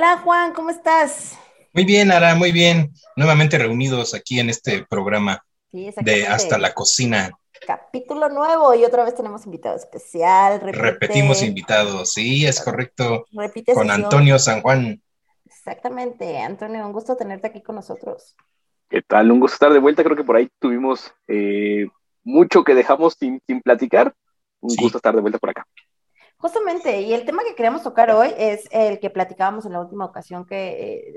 Hola Juan, ¿cómo estás? Muy bien, Ara, muy bien. Nuevamente reunidos aquí en este programa de Hasta la Cocina. Capítulo nuevo y otra vez tenemos invitado especial. Repetimos invitados, sí, es correcto. con Antonio San Juan. Exactamente, Antonio, un gusto tenerte aquí con nosotros. ¿Qué tal? Un gusto estar de vuelta. Creo que por ahí tuvimos eh, mucho que dejamos sin, platicar. Un gusto estar de vuelta por acá. Justamente, y el tema que queríamos tocar hoy es el que platicábamos en la última ocasión que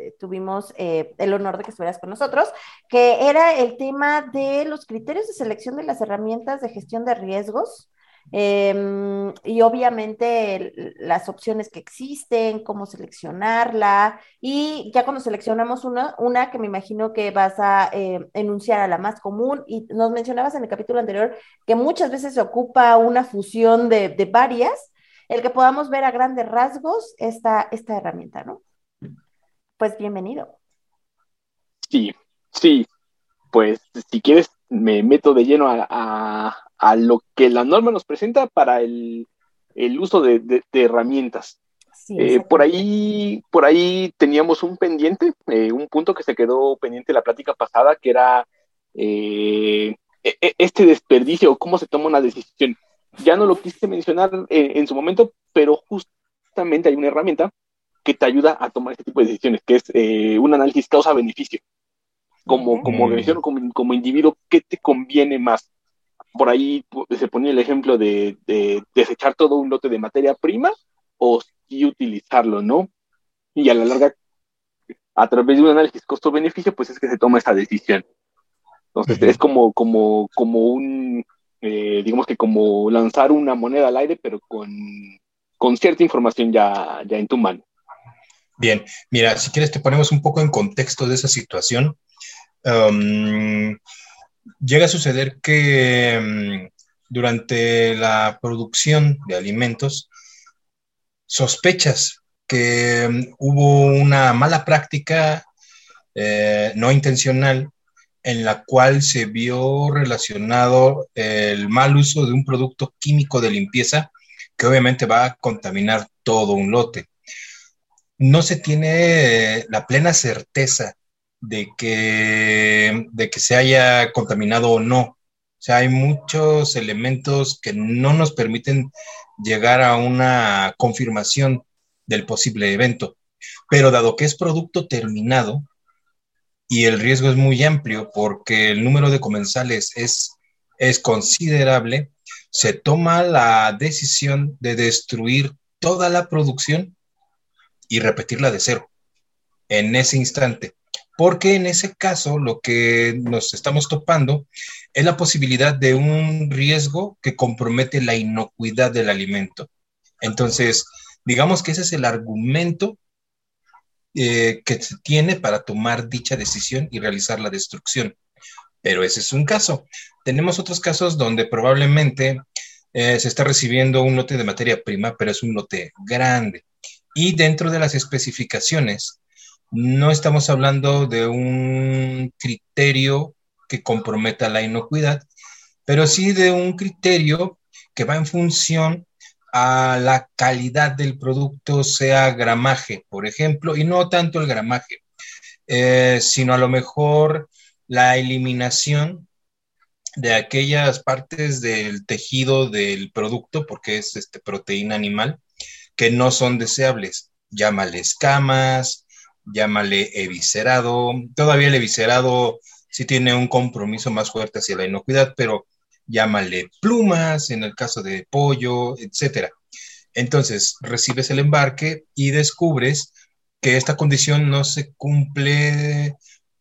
eh, tuvimos eh, el honor de que estuvieras con nosotros, que era el tema de los criterios de selección de las herramientas de gestión de riesgos em, y obviamente las opciones que existen, cómo seleccionarla y ya cuando seleccionamos una, una que me imagino que vas a eh, enunciar a la más común y nos mencionabas en el capítulo anterior que muchas veces se ocupa una fusión de, de varias el que podamos ver a grandes rasgos esta, esta herramienta, ¿no? Pues bienvenido. Sí, sí. Pues si quieres, me meto de lleno a, lo que la norma nos presenta para el, uso de, herramientas. Eh, por ahí, por ahí teníamos un pendiente, eh, un punto que se quedó pendiente la plática pasada, que era eh, e, e, este desperdicio, cómo se toma una decisión ya no lo quise mencionar en, su momento, pero justamente hay una herramienta que te ayuda a tomar este tipo de decisiones, que es eh, un análisis causa-beneficio. Como, como organización, como, como individuo, ¿qué te conviene más? Por ahí se ponía el ejemplo de, desechar todo un lote de materia prima o sí utilizarlo, ¿no? Y a la larga, a través de un análisis costo-beneficio, pues es que se toma esa decisión. Entonces, es como, como, como un, eh, digamos que como lanzar una moneda al aire, pero con, cierta información ya, ya en tu mano. Bien, mira, si quieres te ponemos un poco en contexto de esa situación. Llega a suceder que um, durante la producción de alimentos sospechas que um, hubo una mala práctica eh, no intencional en la cual se vio relacionado el mal uso de un producto químico de limpieza que obviamente va a contaminar todo un lote. No se tiene la plena certeza de que, de que se haya contaminado o no. O sea, hay muchos elementos que no nos permiten llegar a una confirmación del posible evento. Pero dado que es producto terminado, y el riesgo es muy amplio porque el número de comensales es, es considerable, se toma la decisión de destruir toda la producción y repetirla de cero en ese instante. Porque en ese caso lo que nos estamos topando es la posibilidad de un riesgo que compromete la inocuidad del alimento. Entonces, digamos que ese es el argumento eh, que se tiene para tomar dicha decisión y realizar la destrucción. Pero ese es un caso. Tenemos otros casos donde probablemente eh, se está recibiendo un lote de materia prima, pero es un lote grande. Y dentro de las especificaciones, no estamos hablando de un criterio que comprometa la inocuidad, pero sí de un criterio que va en función a la calidad del producto, sea gramaje, por ejemplo, y no tanto el gramaje, eh, sino a lo mejor la eliminación de aquellas partes del tejido del producto, porque es este, proteína animal, que no son deseables. Llámale escamas, llámale eviscerado. Todavía el eviscerado sí tiene un compromiso más fuerte hacia la inocuidad, pero llámale plumas en el caso de pollo, etcétera. Entonces, recibes el embarque y descubres que esta condición no se cumple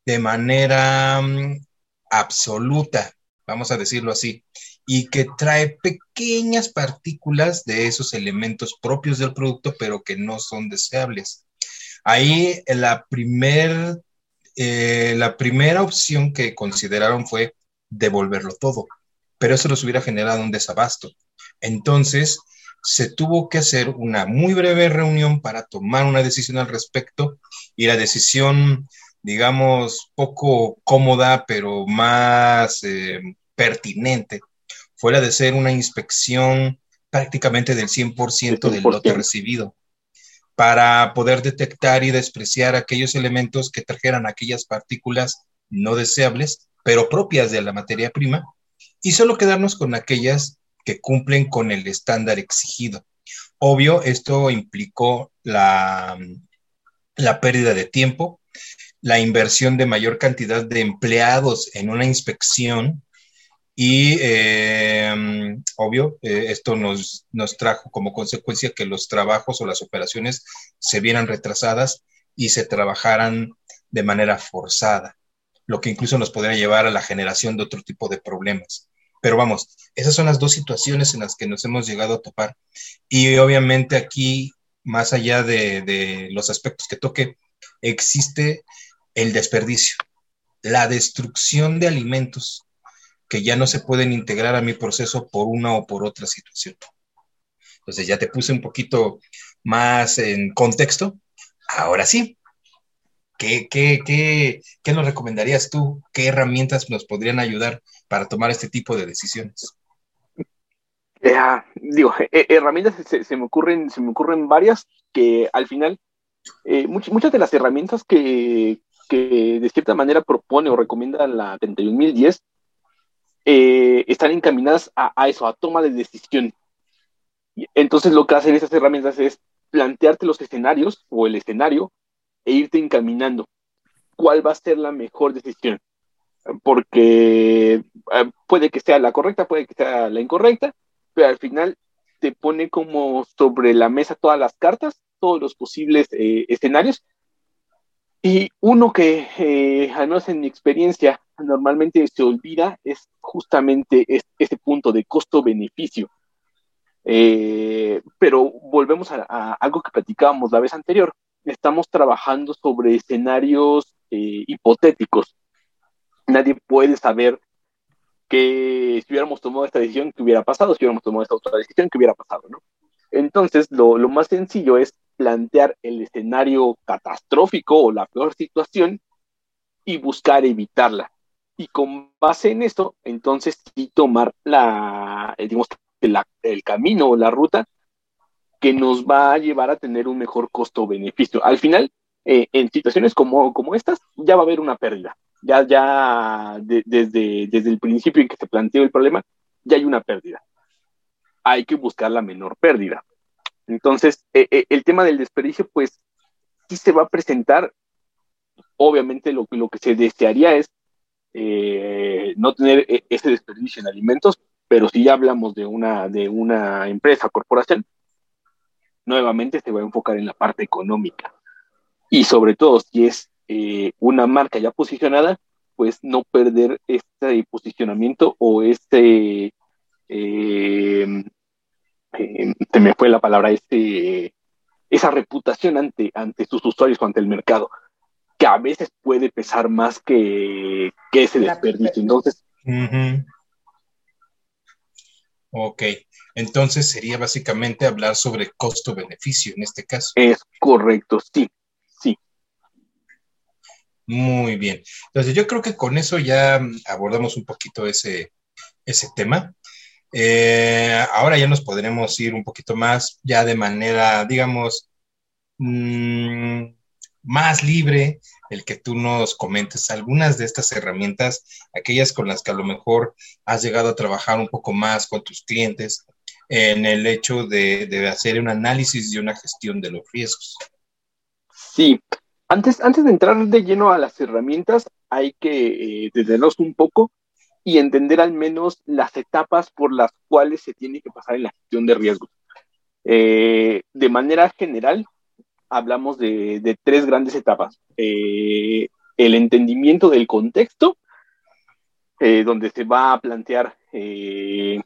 de manera mm, absoluta, vamos a decirlo así. y que trae pequeñas partículas de esos elementos propios del producto, pero que no son deseables. Ahí la, primer, eh, la primera opción que consideraron fue devolverlo todo, pero eso nos hubiera generado un desabasto. Entonces, se tuvo que hacer una muy breve reunión para tomar una decisión al respecto y la decisión, digamos, poco cómoda, pero más eh, pertinente, fue la de ser una inspección prácticamente del 100%, del lote recibido para poder detectar y despreciar aquellos elementos que trajeran aquellas partículas no deseables, pero propias de la materia prima, y solo quedarnos con aquellas que cumplen con el estándar exigido. Obvio, esto implicó la, la pérdida de tiempo, la inversión de mayor cantidad de empleados en una inspección y, eh, obvio, eh, esto nos, nos trajo como consecuencia que los trabajos o las operaciones se vieran retrasadas y se trabajaran de manera forzada, lo que incluso nos podría llevar a la generación de otro tipo de problemas. Pero vamos, esas son las dos situaciones en las que nos hemos llegado a topar. Y obviamente aquí, más allá de, los aspectos que toque, existe el desperdicio, la destrucción de alimentos que ya no se pueden integrar a mi proceso por una o por otra situación. Entonces ya te puse un poquito más en contexto. Ahora sí, ¿qué, qué, qué, qué nos recomendarías tú? ¿Qué herramientas nos podrían ayudar para tomar este tipo de decisiones? digo, herramientas se, me ocurren, se me ocurren varias que al final, eh, muchas de las herramientas que, que, de cierta manera propone o recomienda la 31010 eh, están encaminadas a, a, eso, a toma de decisión. Entonces lo que hacen esas herramientas es plantearte los escenarios o el escenario e irte encaminando. ¿Cuál va a ser la mejor decisión? porque eh, puede que sea la correcta, puede que sea la incorrecta, pero al final te pone como sobre la mesa todas las cartas, todos los posibles eh, escenarios. Y uno que, eh, al menos en mi experiencia, normalmente se olvida es justamente ese punto de costo-beneficio. pero volvemos a, a, algo que platicábamos la vez anterior. Estamos trabajando sobre escenarios hipotéticos nadie puede saber que si hubiéramos tomado esta decisión, ¿qué hubiera pasado? Si hubiéramos tomado esta otra decisión, ¿qué hubiera pasado? ¿no? Entonces, lo, lo más sencillo es plantear el escenario catastrófico o la peor situación y buscar evitarla. Y con base en esto, entonces sí tomar la, eh, el camino o la ruta que nos va a llevar a tener un mejor costo-beneficio. Al final, eh, en situaciones como, como estas, ya va a haber una pérdida ya, ya desde, desde el principio en que se planteó el problema, ya hay una pérdida. Hay que buscar la menor pérdida. Entonces, e, e, el tema del desperdicio, pues, sí se va a presentar. Obviamente, lo, lo que se desearía es eh, no tener e, ese desperdicio en alimentos, pero si ya hablamos de una, de una empresa, corporación, nuevamente se va a enfocar en la parte económica. Y sobre todo, si es eh, una marca ya posicionada, pues no perder este posicionamiento o este, eh, eh, se me fue la palabra, este, esa reputación ante, ante sus usuarios o ante el mercado, que a veces puede pesar más que, que ese desperdicio. Entonces, Ok, entonces sería básicamente hablar sobre costo-beneficio en este caso. Es correcto, sí. Muy bien. Entonces, yo creo que con eso ya abordamos un poquito ese, ese tema. Eh, ahora ya nos podremos ir un poquito más, ya de manera, digamos, mm, más libre, el que tú nos comentes algunas de estas herramientas, aquellas con las que a lo mejor has llegado a trabajar un poco más con tus clientes en el hecho de, de hacer un análisis y una gestión de los riesgos. Sí, antes, de entrar de lleno a las herramientas, hay que eh, un poco y entender al menos las etapas por las cuales se tiene que pasar en la gestión de riesgos. Eh, de manera general, hablamos de, tres grandes etapas. Eh, el entendimiento del contexto, eh, donde se va a plantear eh,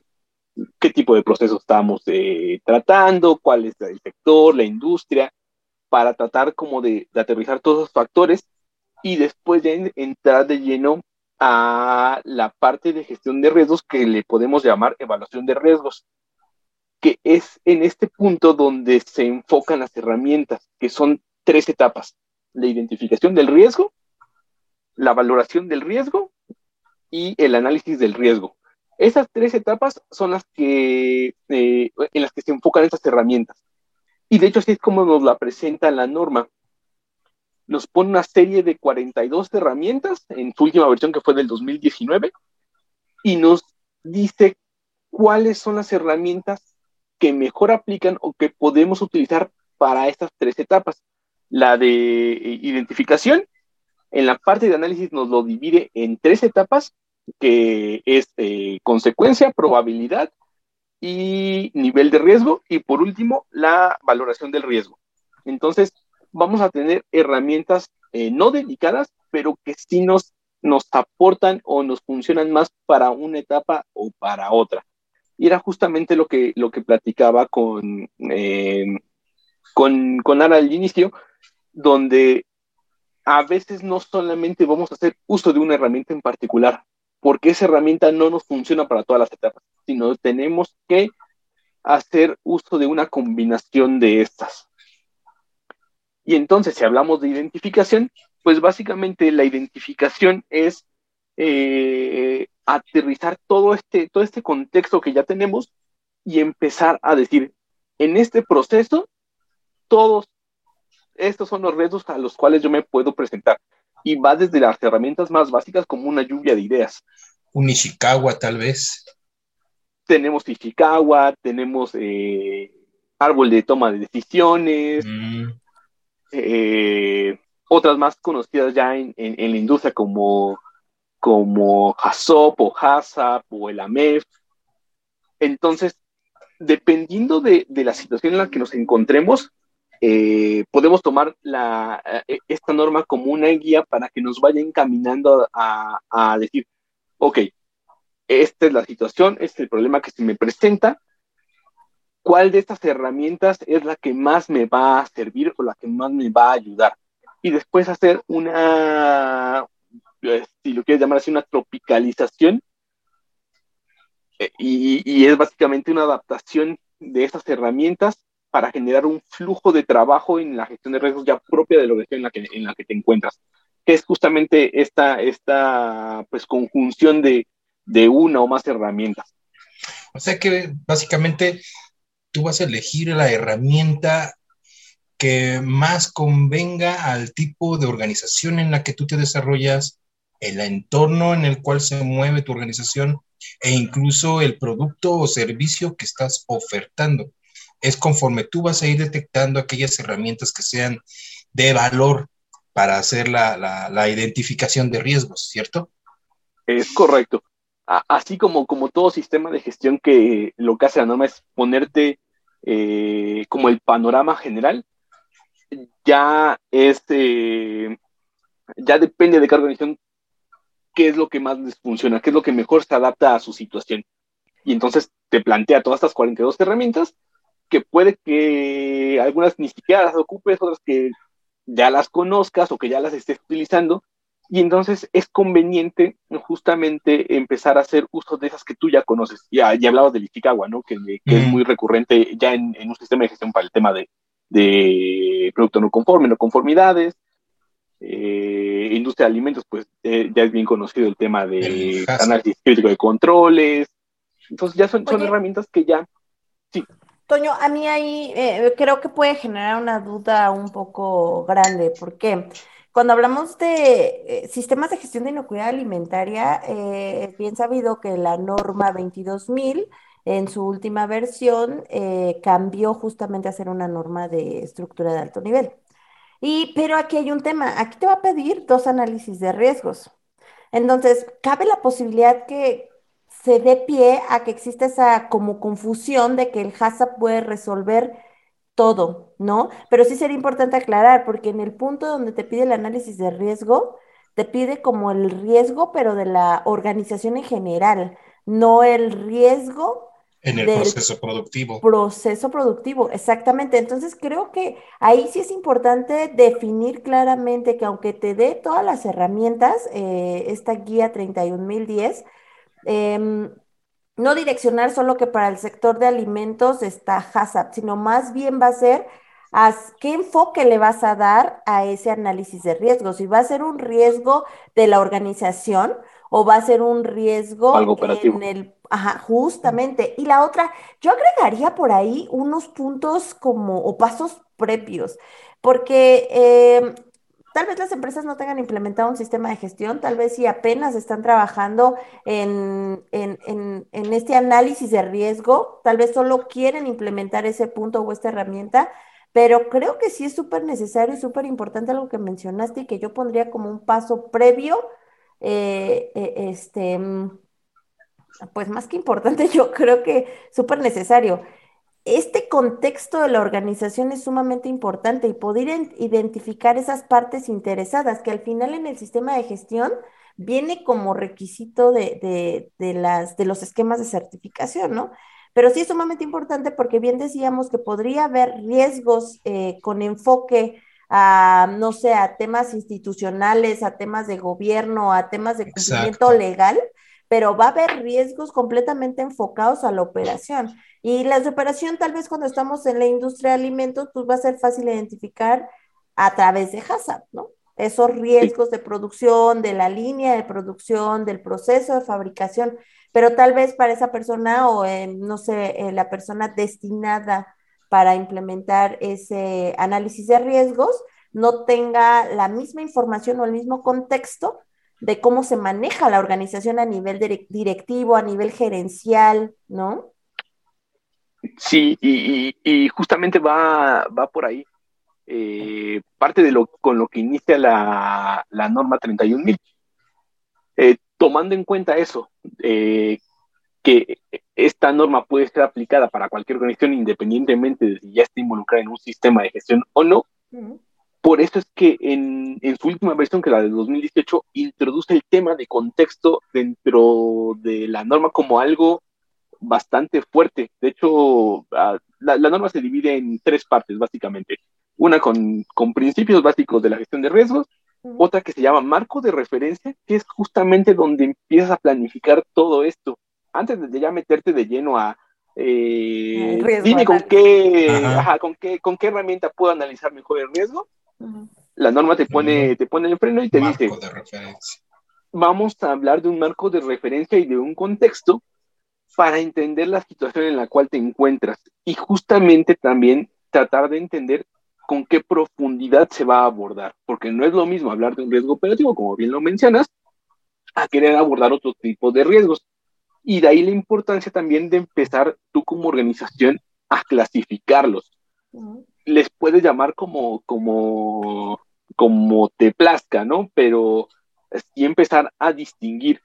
qué tipo de procesos estamos tratando, cuál es el sector, la industria, para tratar como de, aterrizar todos los factores y después de entrar de lleno a la parte de gestión de riesgos que le podemos llamar evaluación de riesgos, que es en este punto donde se enfocan las herramientas, que son tres etapas, la identificación del riesgo, la valoración del riesgo y el análisis del riesgo. Esas tres etapas son las que, eh, en las que se enfocan estas herramientas. Y de hecho así es como nos la presenta la norma. Nos pone una serie de 42 herramientas en su última versión que fue del 2019 y nos dice cuáles son las herramientas que mejor aplican o que podemos utilizar para estas tres etapas. La de eh, identificación, en la parte de análisis nos lo divide en tres etapas, que es eh, consecuencia, probabilidad y nivel de riesgo. Y por último, la valoración del riesgo. Entonces, vamos a tener herramientas eh, no dedicadas, pero que sí nos, nos aportan o nos funcionan más para una etapa o para otra. Y era justamente lo que, lo que platicaba con, eh, con, con Ara al inicio, donde a veces no solamente vamos a hacer uso de una herramienta en particular, porque esa herramienta no nos funciona para todas las etapas, sino tenemos que hacer uso de una combinación de estas. Y entonces, si hablamos de identificación, pues básicamente la identificación es eh, aterrizar todo este, todo este contexto que ya tenemos y empezar a decir, en este proceso, todos estos son los retos a los cuales yo me puedo presentar. Y va desde las herramientas más básicas como una lluvia de ideas. Un Ishikawa, tal vez. Tenemos Ishikawa, tenemos eh, árbol de toma de decisiones, mm. eh, otras más conocidas ya en, la industria como, como HASOP o HASAP o el AMEF. Entonces, dependiendo de, de la situación en la que nos encontremos, eh, podemos tomar la, eh, esta norma como una guía para que nos vaya encaminando a, decir, ok, esta es la situación, este es el problema que se me presenta, cuál de estas herramientas es la que más me va a servir o la que más me va a ayudar. Y después hacer una, si lo quieres llamar así, una tropicalización. y, y, es básicamente una adaptación de esas herramientas para generar un flujo de trabajo en la gestión de riesgos ya propia de la organización en la que, en la que te encuentras, que es justamente esta, esta pues, conjunción de, de una o más herramientas. O sea que básicamente tú vas a elegir la herramienta que más convenga al tipo de organización en la que tú te desarrollas, el entorno en el cual se mueve tu organización e incluso el producto o servicio que estás ofertando es conforme tú vas a ir detectando aquellas herramientas que sean de valor para hacer la, identificación de riesgos, ¿cierto? Es correcto. Así como, como todo sistema de gestión que lo que hace la norma es ponerte eh, como el panorama general, ya es, eh, ya depende de cada organización qué es lo que más les funciona, qué es lo que mejor se adapta a su situación. Y entonces te plantea todas estas 42 herramientas que puede que algunas ni siquiera las ocupes, otras que ya las conozcas o que ya las estés utilizando, y entonces es conveniente justamente empezar a hacer uso de esas que tú ya conoces. Ya, ya hablabas del Ishikawa, ¿no? Que, es muy recurrente ya en, un sistema de gestión para el tema de, de producto no conforme, no conformidades. Eh, industria de alimentos, pues eh, ya es bien conocido el tema de análisis crítico de controles. Entonces ya son, son herramientas que ya, sí. Toño, a mí ahí eh, creo que puede generar una duda un poco grande, porque cuando hablamos de eh, sistemas de gestión de inocuidad alimentaria, eh, es bien sabido que la norma 22000 en su última versión cambió justamente a ser una norma de estructura de alto nivel. Y, pero aquí hay un tema, aquí te va a pedir dos análisis de riesgos. Entonces, cabe la posibilidad que, se dé pie a que exista esa como confusión de que el HACCP puede resolver todo, ¿no? Pero sí sería importante aclarar, porque en el punto donde te pide el análisis de riesgo, te pide como el riesgo, pero de la organización en general, no el riesgo en el proceso productivo. Proceso productivo, exactamente. Entonces creo que ahí sí es importante definir claramente que aunque te dé todas las herramientas, eh, esta guía 31010, em, no direccionar solo que para el sector de alimentos está HACCP, sino más bien va a ser qué enfoque le vas a dar a ese análisis de riesgo. Si va a ser un riesgo de la organización o va a ser un riesgo en el Ajá, justamente. Y la otra, yo agregaría por ahí unos puntos como, o pasos previos, porque eh, tal vez las empresas no tengan implementado un sistema de gestión, tal vez si apenas están trabajando en, en, este análisis de riesgo, tal vez solo quieren implementar ese punto o esta herramienta, pero creo que sí es súper necesario y súper importante algo que mencionaste y que yo pondría como un paso previo, eh, eh, este mm, pues más que importante, yo creo que súper necesario. Este contexto de la organización es sumamente importante y poder identificar esas partes interesadas, que al final en el sistema de gestión viene como requisito de, las, de los esquemas de certificación, ¿no? Pero sí es sumamente importante porque bien decíamos que podría haber riesgos eh, con enfoque a, no sé, a temas institucionales, a temas de gobierno, a temas de cumplimiento legal, pero va a haber riesgos completamente enfocados a la operación. Y la operación, tal vez cuando estamos en la industria de alimentos, pues va a ser fácil identificar a través de HACCP, ¿no? Esos riesgos de producción, de la línea de producción, del proceso de fabricación, pero tal vez para esa persona o, no sé, eh, la persona destinada para implementar ese análisis de riesgos no tenga la misma información o el mismo contexto de cómo se maneja la organización a nivel directivo, a nivel gerencial, ¿no? Sí, y, justamente va, va, por ahí. Eh, parte de lo con lo que inicia la, la norma 31.000. Eh, tomando en cuenta eso, eh, que esta norma puede ser aplicada para cualquier organización independientemente de si ya está involucrada en un sistema de gestión o no, por eso es que en, su última versión, que la de 2018, introduce el tema de contexto dentro de la norma como algo bastante fuerte. De hecho, la, norma se divide en tres partes, básicamente. Una con, principios básicos de la gestión de riesgos, otra que se llama marco de referencia, que es justamente donde empiezas a planificar todo esto. Antes de ya meterte de lleno a, eh, dime con qué, con qué, con qué herramienta puedo analizar mejor el riesgo la norma te pone, te pone el freno y te dice, vamos a hablar de un marco de referencia y de un contexto para entender la situación en la cual te encuentras y justamente también tratar de entender con qué profundidad se va a abordar, porque no es lo mismo hablar de un riesgo operativo, como bien lo mencionas, a querer abordar otro tipo de riesgos. Y de ahí la importancia también de empezar tú como organización a clasificarlos les puedes llamar como, como, como te plazca, ¿no? Pero sí empezar a distinguir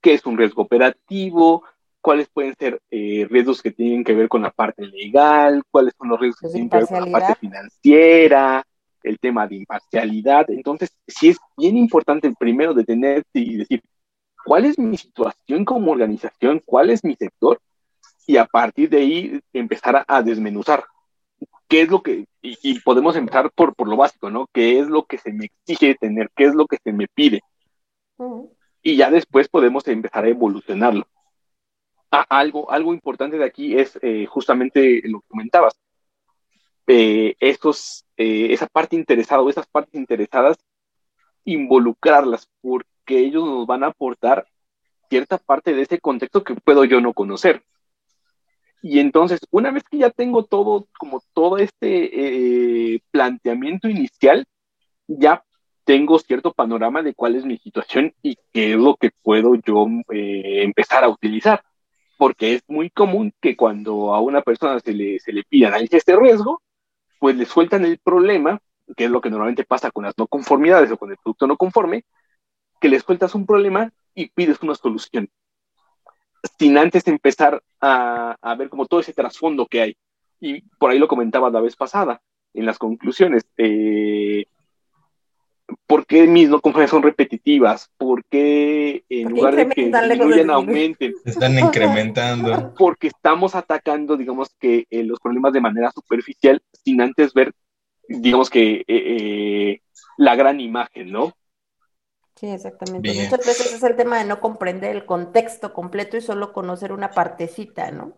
qué es un riesgo operativo, cuáles pueden ser eh, riesgos que tienen que ver con la parte legal, cuáles son los riesgos que tienen que ver con la parte financiera, el tema de imparcialidad. Entonces, sí es bien importante primero detenerte y decir, ¿cuál es mi situación como organización? ¿Cuál es mi sector? Y a partir de ahí empezar a desmenuzar qué es lo que, y, podemos empezar por, por, lo básico, ¿no? ¿Qué es lo que se me exige tener? ¿Qué es lo que se me pide? Y ya después podemos empezar a evolucionarlo. Ah, algo, algo importante de aquí es eh, justamente lo que comentabas. Eh, estos, eh, esa parte interesada o esas partes interesadas, involucrarlas, porque ellos nos van a aportar cierta parte de ese contexto que puedo yo no conocer. Y entonces, una vez que ya tengo todo, como todo este eh, planteamiento inicial, ya tengo cierto panorama de cuál es mi situación y qué es lo que puedo yo eh, empezar a utilizar. Porque es muy común que cuando a una persona se le, se le pide análisis de riesgo, pues le sueltan el problema, que es lo que normalmente pasa con las no conformidades o con el producto no conforme, que le sueltas un problema y pides una solución sin antes empezar a, ver como todo ese trasfondo que hay. Y por ahí lo comentaba la vez pasada, en las conclusiones. Eh, ¿Por qué mis no conformes son repetitivas? ¿Por qué en lugar de que disminuyan, aumenten? Están incrementando. Porque estamos atacando, digamos que, eh, los problemas de manera superficial sin antes ver, digamos que, eh, eh, la gran imagen, ¿no? Sí, exactamente. Muchas veces es el tema de no comprender el contexto completo y solo conocer una partecita, ¿no?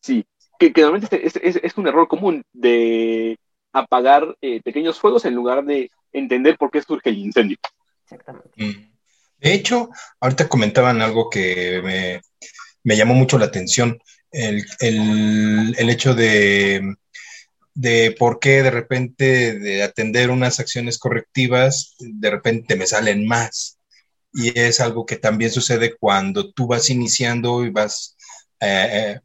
Sí, que, normalmente es, un error común de apagar eh, pequeños fuegos en lugar de entender por qué surge el incendio. Exactamente. Mm. De hecho, ahorita comentaban algo que me, llamó mucho la atención, el, el hecho de de por qué de repente de atender unas acciones correctivas, de repente me salen más. Y es algo que también sucede cuando tú vas iniciando y vas, eh, eh,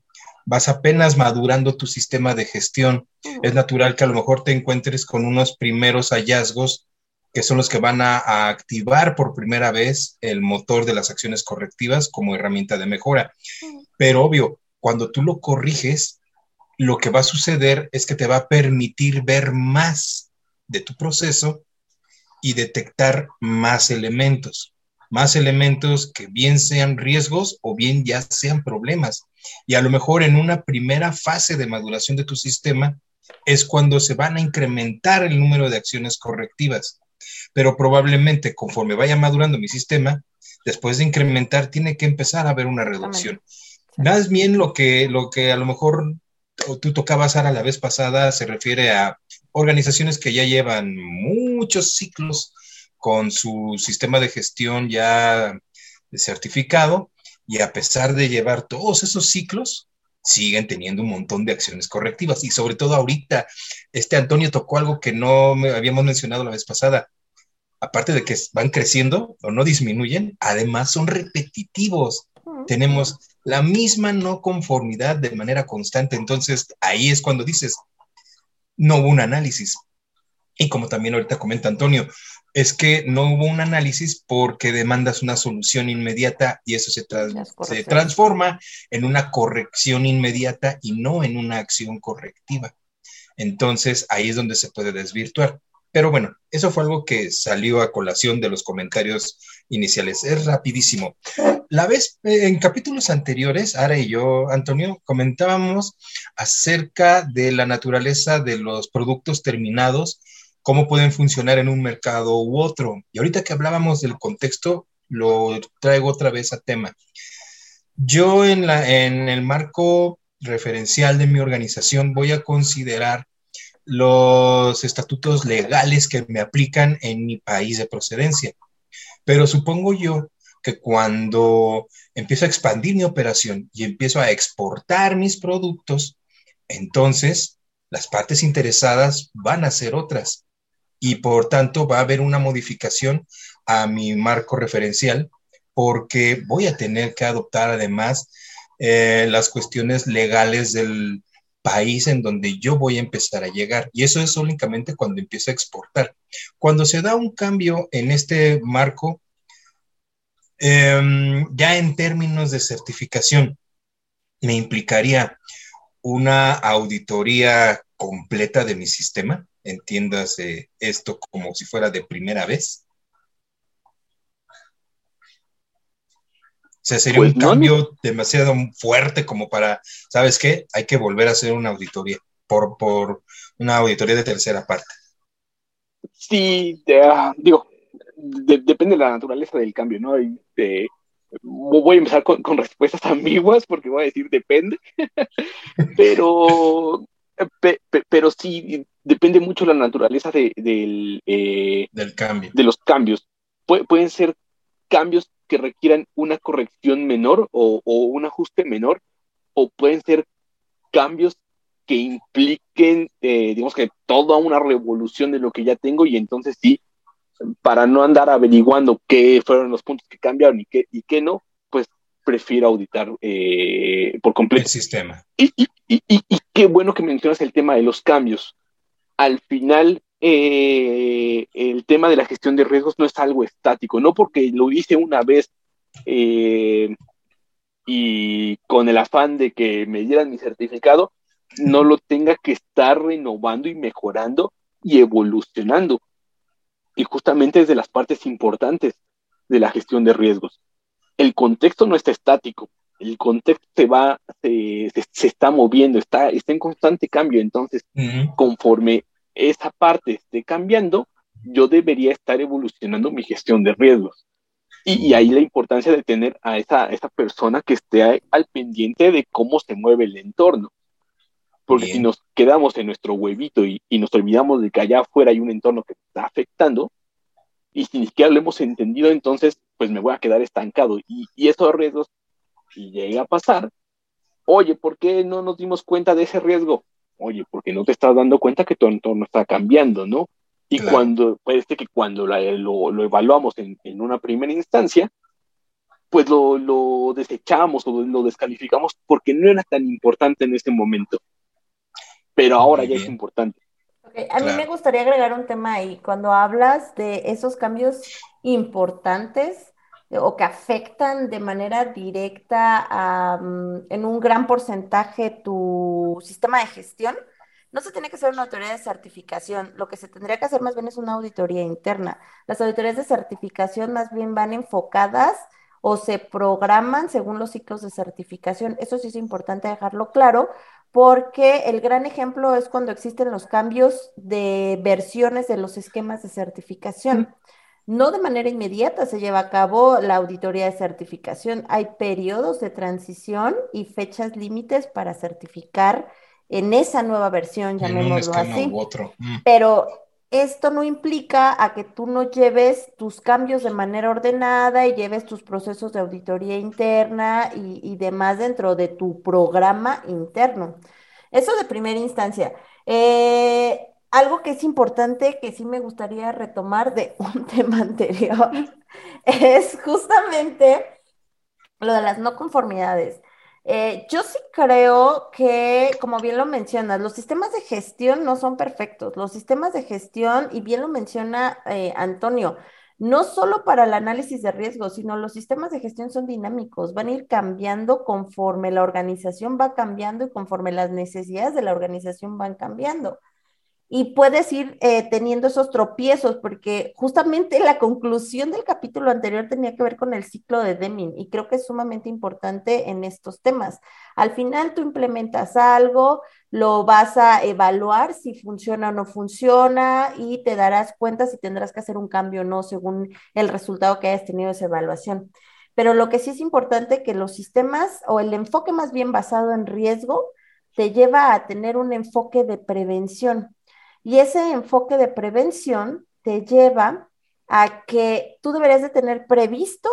vas apenas madurando tu sistema de gestión. Es natural que a lo mejor te encuentres con unos primeros hallazgos que son los que van a, a activar por primera vez el motor de las acciones correctivas como herramienta de mejora. Pero obvio, cuando tú lo corriges, lo que va a suceder es que te va a permitir ver más de tu proceso y detectar más elementos, más elementos que bien sean riesgos o bien ya sean problemas. Y a lo mejor en una primera fase de maduración de tu sistema es cuando se van a incrementar el número de acciones correctivas. Pero probablemente conforme vaya madurando mi sistema, después de incrementar, tiene que empezar a haber una reducción. Más bien lo que, lo que a lo mejor tú tocabas, Sara, la vez pasada, se refiere a organizaciones que ya llevan muchos ciclos con su sistema de gestión ya certificado y a pesar de llevar todos esos ciclos, siguen teniendo un montón de acciones correctivas. Y sobre todo ahorita, este Antonio tocó algo que no habíamos mencionado la vez pasada. Aparte de que van creciendo o no disminuyen, además son repetitivos. Tenemos la misma no conformidad de manera constante. Entonces, ahí es cuando dices, no hubo un análisis. Y como también ahorita comenta Antonio, es que no hubo un análisis porque demandas una solución inmediata y eso se, se transforma en una corrección inmediata y no en una acción correctiva. Entonces, ahí es donde se puede desvirtuar. Pero bueno, eso fue algo que salió a colación de los comentarios iniciales. Es rapidísimo. La vez, eh, en capítulos anteriores, Ara y yo, Antonio, comentábamos acerca de la naturaleza de los productos terminados, cómo pueden funcionar en un mercado u otro. Y ahorita que hablábamos del contexto, lo traigo otra vez a tema. Yo en, la, en el marco referencial de mi organización voy a considerar los estatutos legales que me aplican en mi país de procedencia. Pero supongo yo que cuando empiezo a expandir mi operación y empiezo a exportar mis productos, entonces las partes interesadas van a ser otras y por tanto va a haber una modificación a mi marco referencial porque voy a tener que adoptar además eh, las cuestiones legales del, país en donde yo voy a empezar a llegar. Y eso es únicamente cuando empiezo a exportar. Cuando se da un cambio en este marco, em, ya en términos de certificación, me implicaría una auditoría completa de mi sistema, entiéndase esto como si fuera de primera vez. Sea, sería pues un cambio demasiado fuerte como para, ¿sabes qué? Hay que volver a hacer una auditoría, por, por una auditoría de tercera parte. Sí, digo, depende de la naturaleza del cambio, ¿no? voy a empezar con, respuestas ambiguas porque voy a decir depende, pero, pero sí, depende mucho la naturaleza de, del, eh, del cambio. De los cambios. pueden ser cambios que requieran una corrección menor o, un ajuste menor, o pueden ser cambios que impliquen, eh, digamos que toda una revolución de lo que ya tengo y entonces sí, para no andar averiguando qué fueron los puntos que cambiaron y qué, y qué no, pues prefiero auditar eh, por completo. El sistema. Y, y, y, qué bueno que mencionas el tema de los cambios. Al final, eh, el tema de la gestión de riesgos no es algo estático, no porque lo hice una vez eh, y con el afán de que me dieran mi certificado, no lo tenga que estar renovando y mejorando y evolucionando. que justamente es de las partes importantes de la gestión de riesgos. El contexto no está estático, el contexto se va, se, está moviendo, está, está en constante cambio. Entonces, conforme esa parte esté cambiando, yo debería estar evolucionando mi gestión de riesgos. Y, ahí la importancia de tener a esa, esa persona que esté al pendiente de cómo se mueve el entorno. Porque si nos quedamos en nuestro huevito y, nos olvidamos de que allá afuera hay un entorno que está afectando, y si ni siquiera lo hemos entendido, entonces pues me voy a quedar estancado. Y, y esos riesgos, si llega a pasar, oye, ¿por qué no nos dimos cuenta de ese riesgo? Oye, porque no te estás dando cuenta que tu entorno está cambiando, ¿no? Y cuando, puede ser que cuando lo, evaluamos en, una primera instancia, pues lo, lo desechamos o lo descalificamos porque no era tan importante en ese momento pero ahora ya es importante. A mí me gustaría agregar un tema ahí. Cuando hablas de esos cambios importantes o que afectan de manera directa mm, en un gran porcentaje tu sistema de gestión, no se tiene que hacer una auditoría de certificación. Lo que se tendría que hacer más bien es una auditoría interna. Las auditorías de certificación más bien van enfocadas o se programan según los ciclos de certificación. Eso sí es importante dejarlo claro, porque el gran ejemplo es cuando existen los cambios de versiones de los esquemas de certificación. No de manera inmediata se lleva a cabo la auditoría de certificación. Hay periodos de transición y fechas límites para certificar en esa nueva versión, llamémoslo así. Mm. Pero esto no implica a que tú no lleves tus cambios de manera ordenada y lleves tus procesos de auditoría interna y, demás dentro de tu programa interno. Eso de primera instancia. Eh, algo que es importante, que sí me gustaría retomar de un tema anterior, es justamente lo de las no conformidades. Eh, yo sí creo que, como bien lo mencionas, los sistemas de gestión no son perfectos. Los sistemas de gestión, y bien lo menciona eh, Antonio, no solo para el análisis de riesgos, sino los sistemas de gestión son dinámicos, van a ir cambiando conforme la organización va cambiando y conforme las necesidades de la organización van cambiando y puedes ir eh, teniendo esos tropiezos, porque justamente la conclusión del capítulo anterior tenía que ver con el ciclo de Deming y creo que es sumamente importante en estos temas. Al final tú implementas algo, lo vas a evaluar si funciona o no funciona y te darás cuenta si tendrás que hacer un cambio o no según el resultado que hayas tenido esa evaluación. Pero lo que sí es importante que los sistemas o el enfoque más bien basado en riesgo te lleva a tener un enfoque de prevención y ese enfoque de prevención te lleva a que tú deberías de tener previsto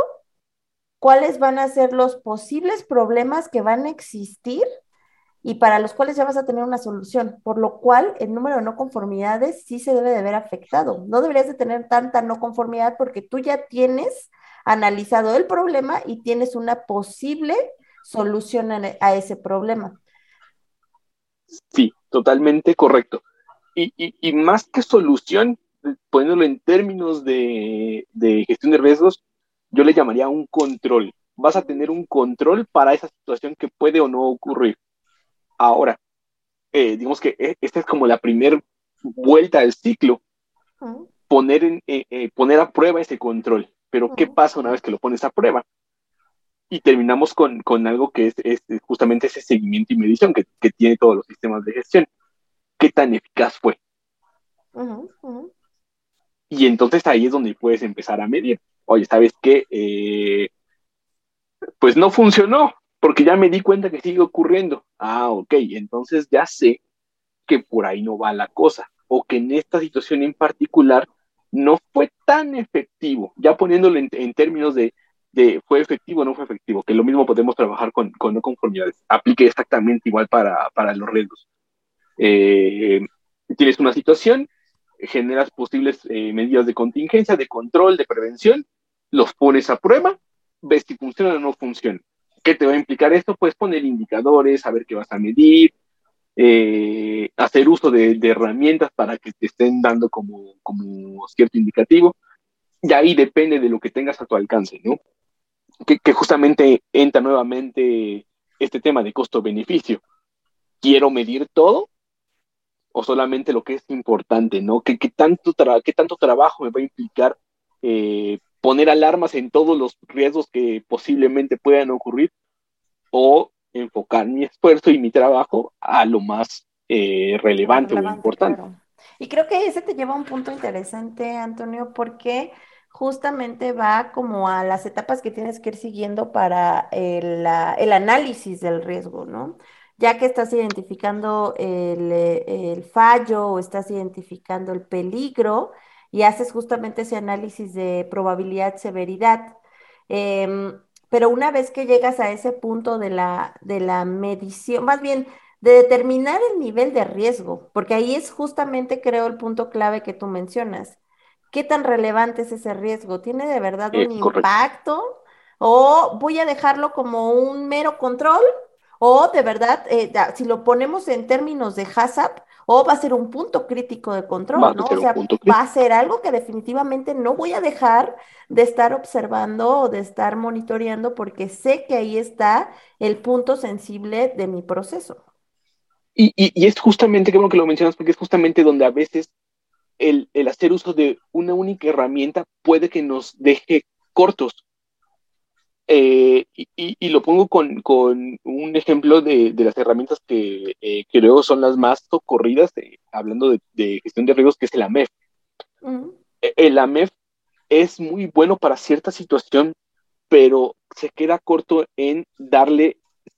cuáles van a ser los posibles problemas que van a existir y para los cuales ya vas a tener una solución, por lo cual el número de no conformidades sí se debe de ver afectado. No deberías de tener tanta no conformidad porque tú ya tienes analizado el problema y tienes una posible solución a, ese problema. Sí, totalmente correcto y, más que solución, poniéndolo en términos de, gestión de riesgos, yo le llamaría un control. Vas a tener un control para esa situación que puede o no ocurrir. Ahora, eh, digamos que eh, esta es como la primera vuelta del ciclo, poner, eh, poner a prueba ese control. Pero, ¿qué pasa una vez que lo pones a prueba? Y terminamos con, algo que es, justamente ese seguimiento y medición que, que tiene todos los sistemas de gestión qué tan eficaz fue. Y entonces ahí es donde puedes empezar a medir. Oye, ¿sabes qué? Eh, pues no funcionó, porque ya me di cuenta que sigue ocurriendo. Ah, ok, entonces ya sé que por ahí no va la cosa, o que en esta situación en particular no fue tan efectivo, ya poniéndolo en, términos de, fue efectivo o no fue efectivo, que lo mismo podemos trabajar con, con no conformidades, aplique exactamente igual para, para los riesgos. Eh, tienes una situación, generas posibles eh, medidas de contingencia, de control, de prevención, los pones a prueba, ves si funciona o no funciona. ¿Qué te va a implicar esto? Pues poner indicadores, saber qué vas a medir, eh, hacer uso de, herramientas para que te estén dando como, como cierto indicativo. Y ahí depende de lo que tengas a tu alcance, ¿no? Que, que justamente entra nuevamente este tema de costo-beneficio. Quiero medir todo, o solamente lo que es importante, ¿no? ¿Qué, tanto, qué tanto trabajo me va a implicar eh, poner alarmas en todos los riesgos que posiblemente puedan ocurrir o enfocar mi esfuerzo y mi trabajo a lo más eh, relevante, o importante. Y creo que ese te lleva a un punto interesante, Antonio, porque justamente va como a las etapas que tienes que ir siguiendo para el, el análisis del riesgo, ¿no? Ya que estás identificando el, el fallo o estás identificando el peligro, y haces justamente ese análisis de probabilidad-severidad. Em, pero una vez que llegas a ese punto de la, de la medición, más bien de determinar el nivel de riesgo, porque ahí es justamente, creo, el punto clave que tú mencionas. ¿Qué tan relevante es ese riesgo? ¿Tiene de verdad un impacto? ¿O voy a dejarlo como un mero control? ¿O de verdad, eh, si lo ponemos en términos de HACCP, o va a ser un punto crítico de control, ¿no? O sea, va a ser algo que definitivamente no voy a dejar de estar observando o de estar monitoreando porque sé que ahí está el punto sensible de mi proceso. Y, y, es justamente, qué bueno que lo mencionas, porque es justamente donde a veces el, el hacer uso de una única herramienta puede que nos deje cortos eh, y, lo pongo con, un ejemplo de, las herramientas que eh, creo son las más socorridas, hablando de, gestión de riesgos, que es el AMEF. E, el AMEF es muy bueno para cierta situación, pero se queda corto en darle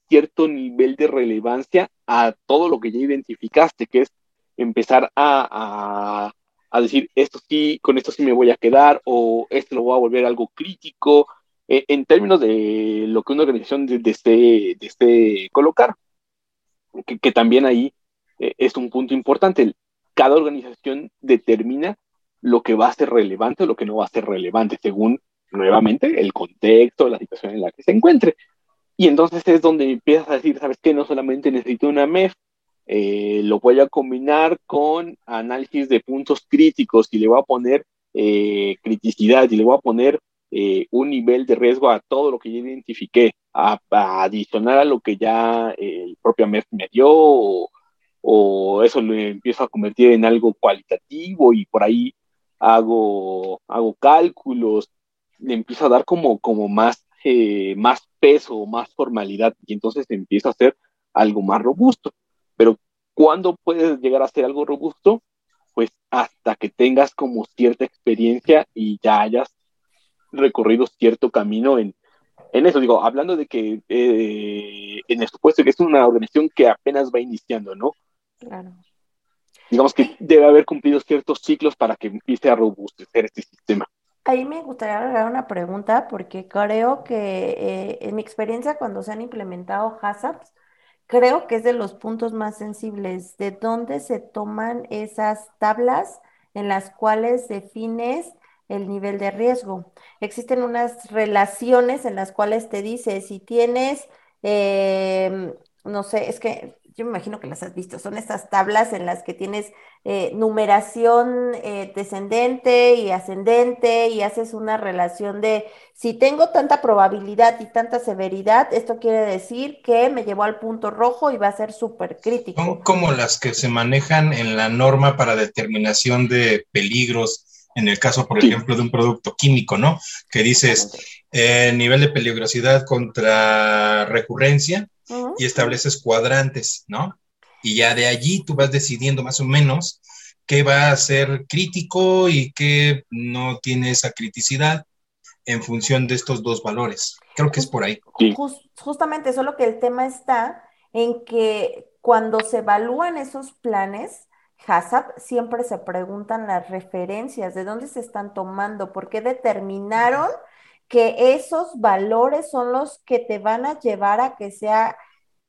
cierto nivel de relevancia a todo lo que ya identificaste, que es empezar a, a decir, esto sí, con esto sí me voy a quedar, o esto lo voy a volver algo crítico, eh, en términos de lo que una organización desee, colocar, que, también ahí eh, es un punto importante. Cada organización determina lo que va a ser relevante o lo que no va a ser relevante, según nuevamente el contexto, la situación en la que se encuentre. Y entonces es donde empiezas a decir, ¿sabes qué? No solamente necesito una MEF, eh, lo voy a combinar con análisis de puntos críticos y le voy a poner criticidad y le voy a poner eh, un nivel de riesgo a todo lo que yo identifiqué, a, adicionar a lo que ya el propio MEF me dio, o, eso lo empiezo a convertir en algo cualitativo y por ahí hago, hago cálculos, le empiezo a dar como, como más, eh, más peso, más formalidad, y entonces empiezo a hacer algo más robusto. Pero ¿cuándo puedes llegar a ser algo robusto? Pues hasta que tengas como cierta experiencia y ya hayas recorrido cierto camino en, en eso. Digo, hablando de que eh, en el supuesto que es una organización que apenas va iniciando, ¿no? Claro. Digamos que debe haber cumplido ciertos ciclos para que empiece a robustecer este sistema. Ahí me gustaría agregar una pregunta porque creo que eh, en mi experiencia cuando se han implementado HACCPs, creo que es de los puntos más sensibles de dónde se toman esas tablas en las cuales defines el nivel de riesgo. Existen unas relaciones en las cuales te dice si tienes, em, no sé, es que yo me imagino que las has visto, son estas tablas en las que tienes eh, numeración eh, descendente y ascendente y haces una relación de si tengo tanta probabilidad y tanta severidad, esto quiere decir que me llevó al punto rojo y va a ser súper crítico. Son como las que se manejan en la norma para determinación de peligros en el caso, por ejemplo, de un producto químico, ¿no? Que dices eh, nivel de peligrosidad contra recurrencia y estableces cuadrantes, ¿no? Y ya de allí tú vas decidiendo más o menos qué va a ser crítico y qué no tiene esa criticidad en función de estos dos valores. Creo que es por ahí. justamente, solo que el tema está en que cuando se evalúan esos planes, HACCP siempre se preguntan las referencias, de dónde se están tomando, por qué determinaron que esos valores son los que te van a llevar a que sea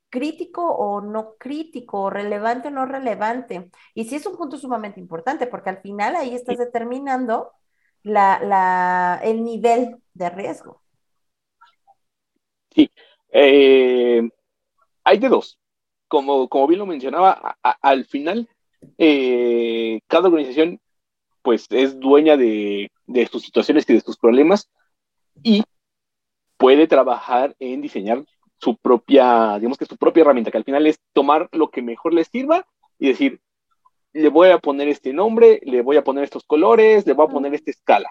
crítico o no crítico, relevante o no relevante. Y sí es un punto sumamente importante, porque al final ahí estás determinando el nivel de riesgo. Sí, eh, hay de dos. Como, como bien lo mencionaba, al final eh, cada organización pues es dueña de, sus situaciones y de sus problemas y puede trabajar en diseñar su propia, digamos que su propia herramienta, que al final es tomar lo que mejor les sirva y decir, le voy a poner este nombre, le voy a poner estos colores, le voy a poner esta escala.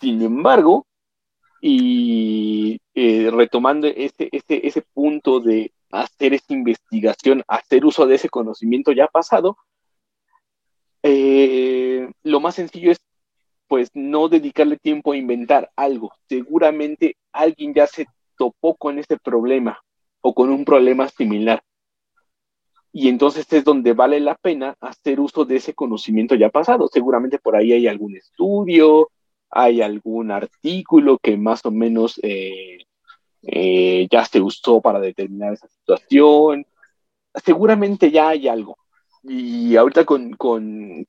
Sin embargo, y eh, retomando ese, ese, ese punto de hacer esta investigación, hacer uso de ese conocimiento ya pasado, eh, lo más sencillo es pues no dedicarle tiempo a inventar algo. Seguramente alguien ya se topó con ese problema o con un problema similar. Y entonces es donde vale la pena hacer uso de ese conocimiento ya pasado. Seguramente por ahí hay algún estudio, hay algún artículo que más o menos eh, eh, ya se usó para determinar esa situación. Seguramente ya hay algo. Y ahorita con,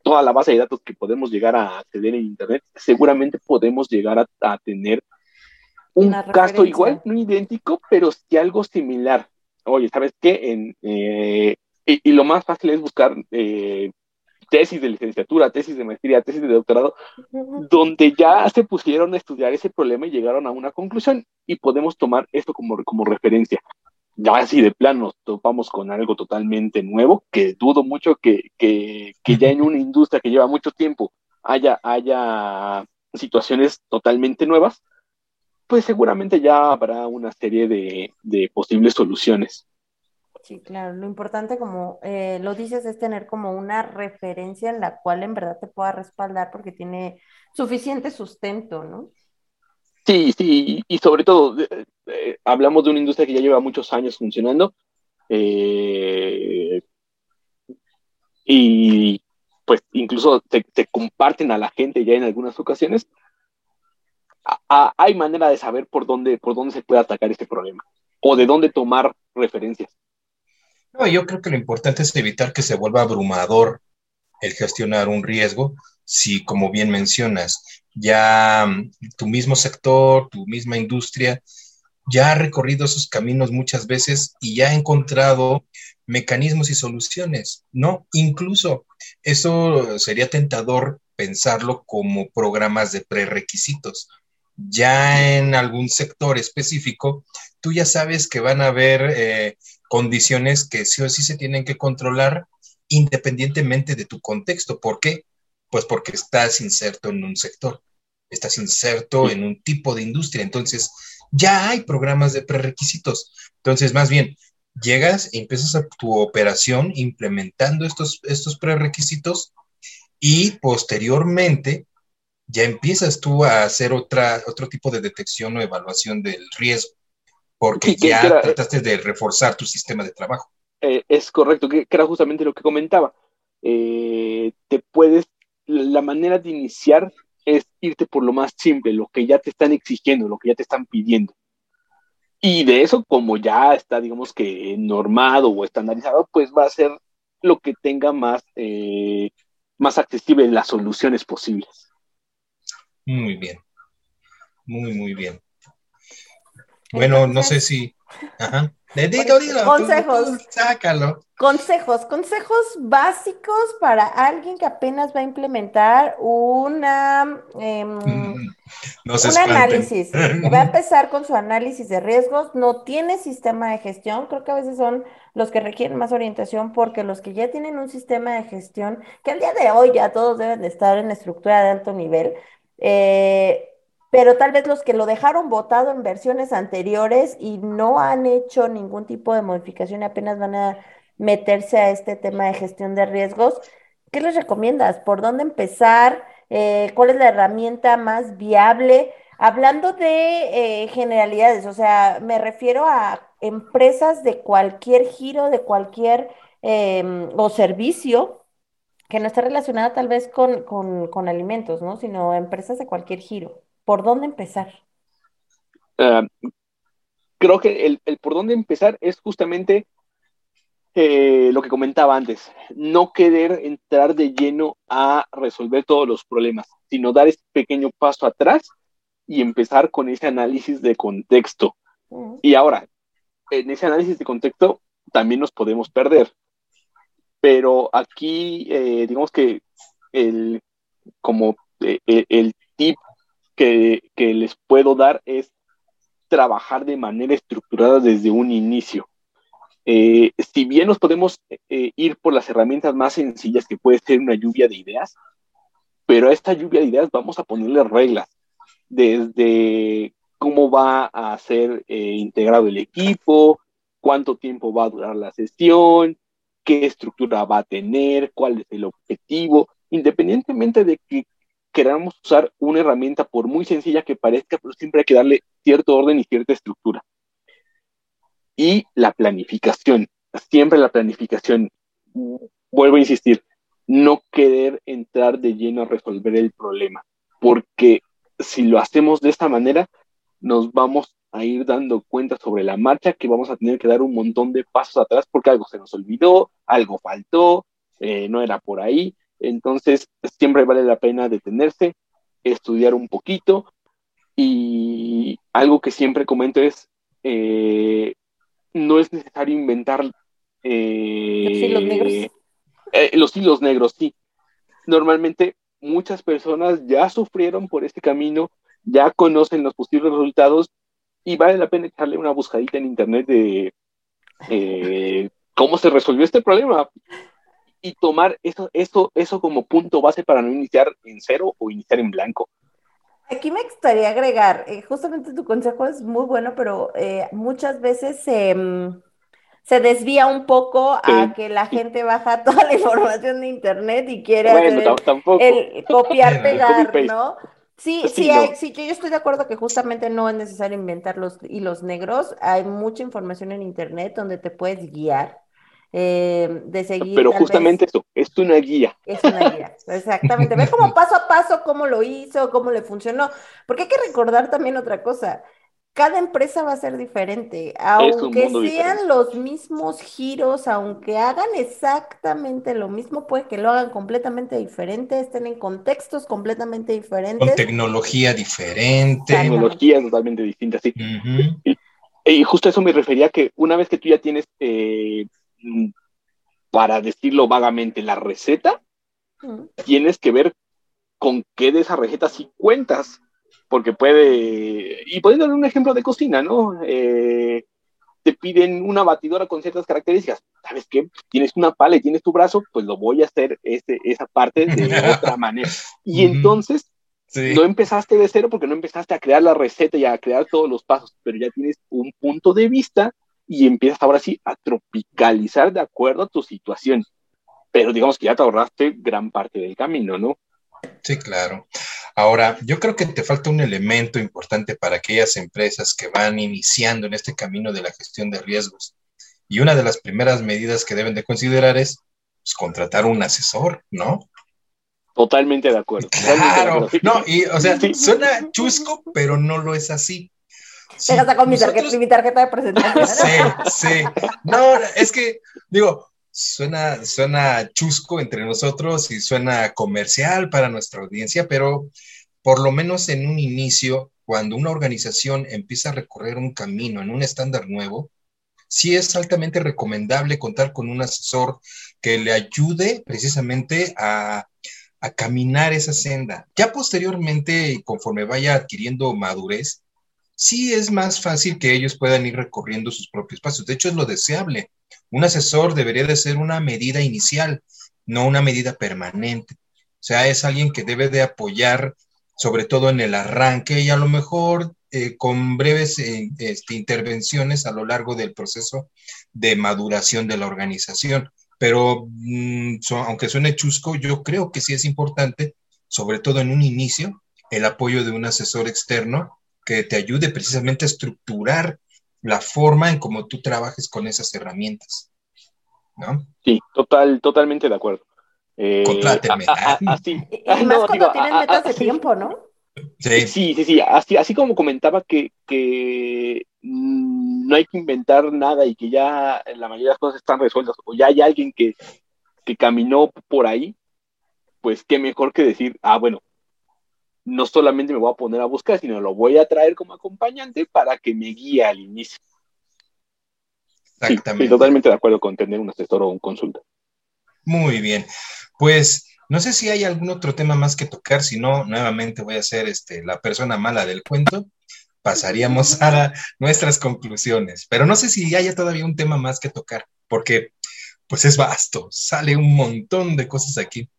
toda la base de datos que podemos llegar a acceder en Internet, seguramente podemos llegar a, tener un caso igual, no idéntico, pero sí algo similar. Oye, ¿sabes qué? En, eh, y, lo más fácil es buscar eh, tesis de licenciatura, tesis de maestría, tesis de doctorado, donde ya se pusieron a estudiar ese problema y llegaron a una conclusión y podemos tomar esto como, como referencia. Ya así de plano nos topamos con algo totalmente nuevo, que dudo mucho que, que, que ya en una industria que lleva mucho tiempo haya, haya situaciones totalmente nuevas, pues seguramente ya habrá una serie de, de posibles soluciones. Sí, claro. Lo importante, como eh, lo dices, es tener como una referencia en la cual en verdad te pueda respaldar porque tiene suficiente sustento, ¿no? Sí, sí, y sobre todo, eh, hablamos de una industria que ya lleva muchos años funcionando eh, y pues incluso te, comparten a la gente ya en algunas ocasiones. hay manera de saber por dónde, por dónde se puede atacar este problema o de dónde tomar referencias. No, yo creo que lo importante es evitar que se vuelva abrumador el gestionar un riesgo, si como bien mencionas, ya mm, tu mismo sector, tu misma industria, ya ha recorrido esos caminos muchas veces y ya ha encontrado mecanismos y soluciones, ¿no? Incluso eso sería tentador pensarlo como programas de prerequisitos. Ya en algún sector específico, tú ya sabes que van a haber eh, condiciones que sí o sí se tienen que controlar independientemente de tu contexto. ¿Por qué? Pues porque estás inserto en un sector, estás inserto en un tipo de industria. Entonces, ya hay programas de prerequisitos. Entonces, más bien, llegas y empiezas a tu operación implementando estos, estos prerequisitos y posteriormente ya empiezas tú a hacer otra, otro tipo de detección o evaluación del riesgo porque ya eh, trataste de reforzar tu sistema de trabajo. Eh, es correcto, que, era justamente lo que comentaba. Eh, te puedes, la manera de iniciar es irte por lo más simple, lo que ya te están exigiendo, lo que ya te están pidiendo. Y de eso, como ya está, digamos que normado o estandarizado, pues va a ser lo que tenga más, más accesible las soluciones posibles. Muy bien. Muy, muy bien. Bueno, no sé si. Ajá. consejos. sácalo. Consejos, consejos básicos para alguien que apenas va a implementar una, em, un análisis. va a empezar con su análisis de riesgos, no tiene sistema de gestión, creo que a veces son los que requieren más orientación porque los que ya tienen un sistema de gestión, que al día de hoy ya todos deben de estar en estructura de alto nivel, eh, pero tal vez los que lo dejaron votado en versiones anteriores y no han hecho ningún tipo de modificación y apenas van a meterse a este tema de gestión de riesgos, ¿qué les recomiendas? ¿Por dónde empezar? Eh, ¿Cuál es la herramienta más viable? Hablando de eh, generalidades, o sea, me refiero a empresas de cualquier giro, de cualquier em, o servicio que no esté relacionada tal vez con, con alimentos, ¿no? Sino empresas de cualquier giro. ¿Por dónde empezar? Ah, creo que el, por dónde empezar es justamente eh, lo que comentaba antes, no querer entrar de lleno a resolver todos los problemas, sino dar ese pequeño paso atrás y empezar con ese análisis de contexto. Y ahora, en ese análisis de contexto también nos podemos perder, pero aquí eh, digamos que el, como eh, el tip que, les puedo dar es trabajar de manera estructurada desde un inicio. eh, si bien nos podemos eh, ir por las herramientas más sencillas, que puede ser una lluvia de ideas, pero a esta lluvia de ideas vamos a ponerle reglas, desde cómo va a ser eh, integrado el equipo, cuánto tiempo va a durar la sesión, qué estructura va a tener, cuál es el objetivo, independientemente de que queramos usar una herramienta, por muy sencilla que parezca, pero siempre hay que darle cierto orden y cierta estructura. Y la planificación, siempre la planificación. Vuelvo a insistir, no querer entrar de lleno a resolver el problema, porque si lo hacemos de esta manera, nos vamos a ir dando cuenta sobre la marcha que vamos a tener que dar un montón de pasos atrás porque algo se nos olvidó, algo faltó, eh, no era por ahí. Entonces, siempre vale la pena detenerse, estudiar un poquito y algo que siempre comento es, eh, no es necesario inventar... Eh, los hilos negros. los hilos negros, sí. Normalmente muchas personas ya sufrieron por este camino, ya conocen los posibles resultados y vale la pena echarle una buscadita en internet de eh, cómo se resolvió este problema y tomar eso, eso, eso como punto base para no iniciar en cero o iniciar en blanco. Aquí me gustaría agregar, eh, justamente tu consejo es muy bueno, pero eh, muchas veces mm, se desvía un poco a que la gente baja toda la información de internet y quiere hacer el copiar, pegar, ¿no? Sí, sí, sí, yo estoy de acuerdo que justamente no es necesario inventar los hilos negros. Hay mucha información en internet donde te puedes guiar. Eh, de seguir. Pero justamente eso, es una guía. Es una guía, exactamente. Ve como paso a paso cómo lo hizo, cómo le funcionó. Porque hay que recordar también otra cosa cada empresa va a ser diferente, aunque sean los mismos giros, aunque hagan exactamente lo mismo, puede que lo hagan completamente diferente, estén en contextos completamente diferentes. Con tecnología diferente. Tecnología totalmente distinta, sí. y, justo a eso me refería que una vez que tú ya tienes, eh, para decirlo vagamente, la receta, tienes que ver con qué de esa receta sí cuentas porque puede, y dar un ejemplo de cocina, ¿no? Eh, te piden una batidora con ciertas características. ¿Sabes qué? Tienes una pala y tienes tu brazo, pues lo voy a hacer ese, esa parte de otra manera. Y entonces, no empezaste de cero porque no empezaste a crear la receta y a crear todos los pasos, pero ya tienes un punto de vista y empiezas ahora sí a tropicalizar de acuerdo a tu situación. Pero digamos que ya te ahorraste gran parte del camino, ¿no? Sí, claro. Ahora, yo creo que te falta un elemento importante para aquellas empresas que van iniciando en este camino de la gestión de riesgos. Y una de las primeras medidas que deben de considerar es pues, contratar un asesor, ¿no? Totalmente de acuerdo. Claro, no, y o sea, suena chusco, pero no lo es así. Sí, con mi, tarjeta, mi tarjeta de presentación. Sí, sí. No, es que, digo, suena, suena chusco entre nosotros y suena comercial para nuestra audiencia, pero por lo menos en un inicio, cuando una organización empieza a recorrer un camino en un estándar nuevo, sí es altamente recomendable contar con un asesor que le ayude precisamente a, a caminar esa senda. Ya posteriormente, conforme vaya adquiriendo madurez, sí es más fácil que ellos puedan ir recorriendo sus propios pasos. De hecho, es lo deseable. Un asesor debería de ser una medida inicial, no una medida permanente. O sea, es alguien que debe de apoyar, sobre todo en el arranque y a lo mejor eh, con breves eh, este, intervenciones a lo largo del proceso de maduración de la organización. Pero mm, aunque suene chusco, yo creo que sí es importante, sobre todo en un inicio, el apoyo de un asesor externo que te ayude precisamente a estructurar la forma en cómo tú trabajes con esas herramientas. ¿No? Sí, total, totalmente de acuerdo. Eh, así. Y más cuando tienen metas de tiempo, ¿no? Sí, sí, sí, sí. Así, así como comentaba que, no hay que inventar nada y que ya la mayoría de las cosas están resueltas, o ya hay alguien que, que caminó por ahí, pues qué mejor que decir, ah, bueno, no solamente me voy a poner a buscar, sino lo voy a traer como acompañante para que me guíe al inicio. Exactamente. Sí, totalmente de acuerdo con tener un asesor o un consulta. Muy bien. Pues no sé si hay algún otro tema más que tocar, si no, nuevamente voy a ser este, la persona mala del cuento. pasaríamos a nuestras conclusiones. Pero no sé si haya todavía un tema más que tocar, porque pues es vasto, sale un montón de cosas aquí.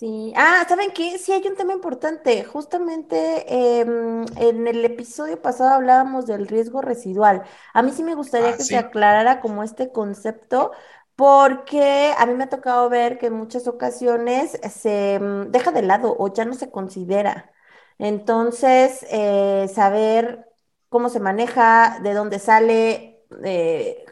Sí, ah, ¿saben qué? Sí, hay un tema importante. Justamente em, en el episodio pasado hablábamos del riesgo residual. A mí sí me gustaría Ah, que se aclarara como este concepto, porque a mí me ha tocado ver que en muchas ocasiones se mm, deja de lado o ya no se considera. Entonces, eh, saber cómo se maneja, de dónde sale, eh,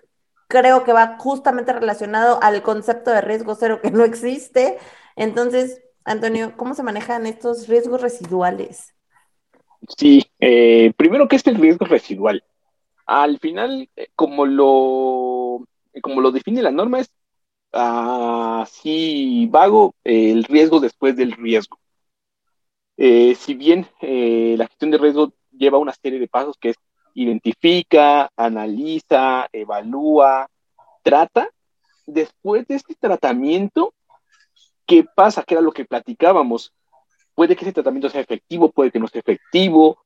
creo que va justamente relacionado al concepto de riesgo cero que no existe. Entonces, Antonio, ¿cómo se manejan estos riesgos residuales? Sí, eh, primero, ¿qué es el riesgo residual? Al final, eh, como lo, como lo define la norma, es así vago el riesgo después del riesgo. Eh, si bien la gestión de riesgo lleva una serie de pasos que es identifica, analiza, evalúa, trata, después de este tratamiento, ¿qué pasa? Que era lo que platicábamos. Puede que ese tratamiento sea efectivo, puede que no sea efectivo,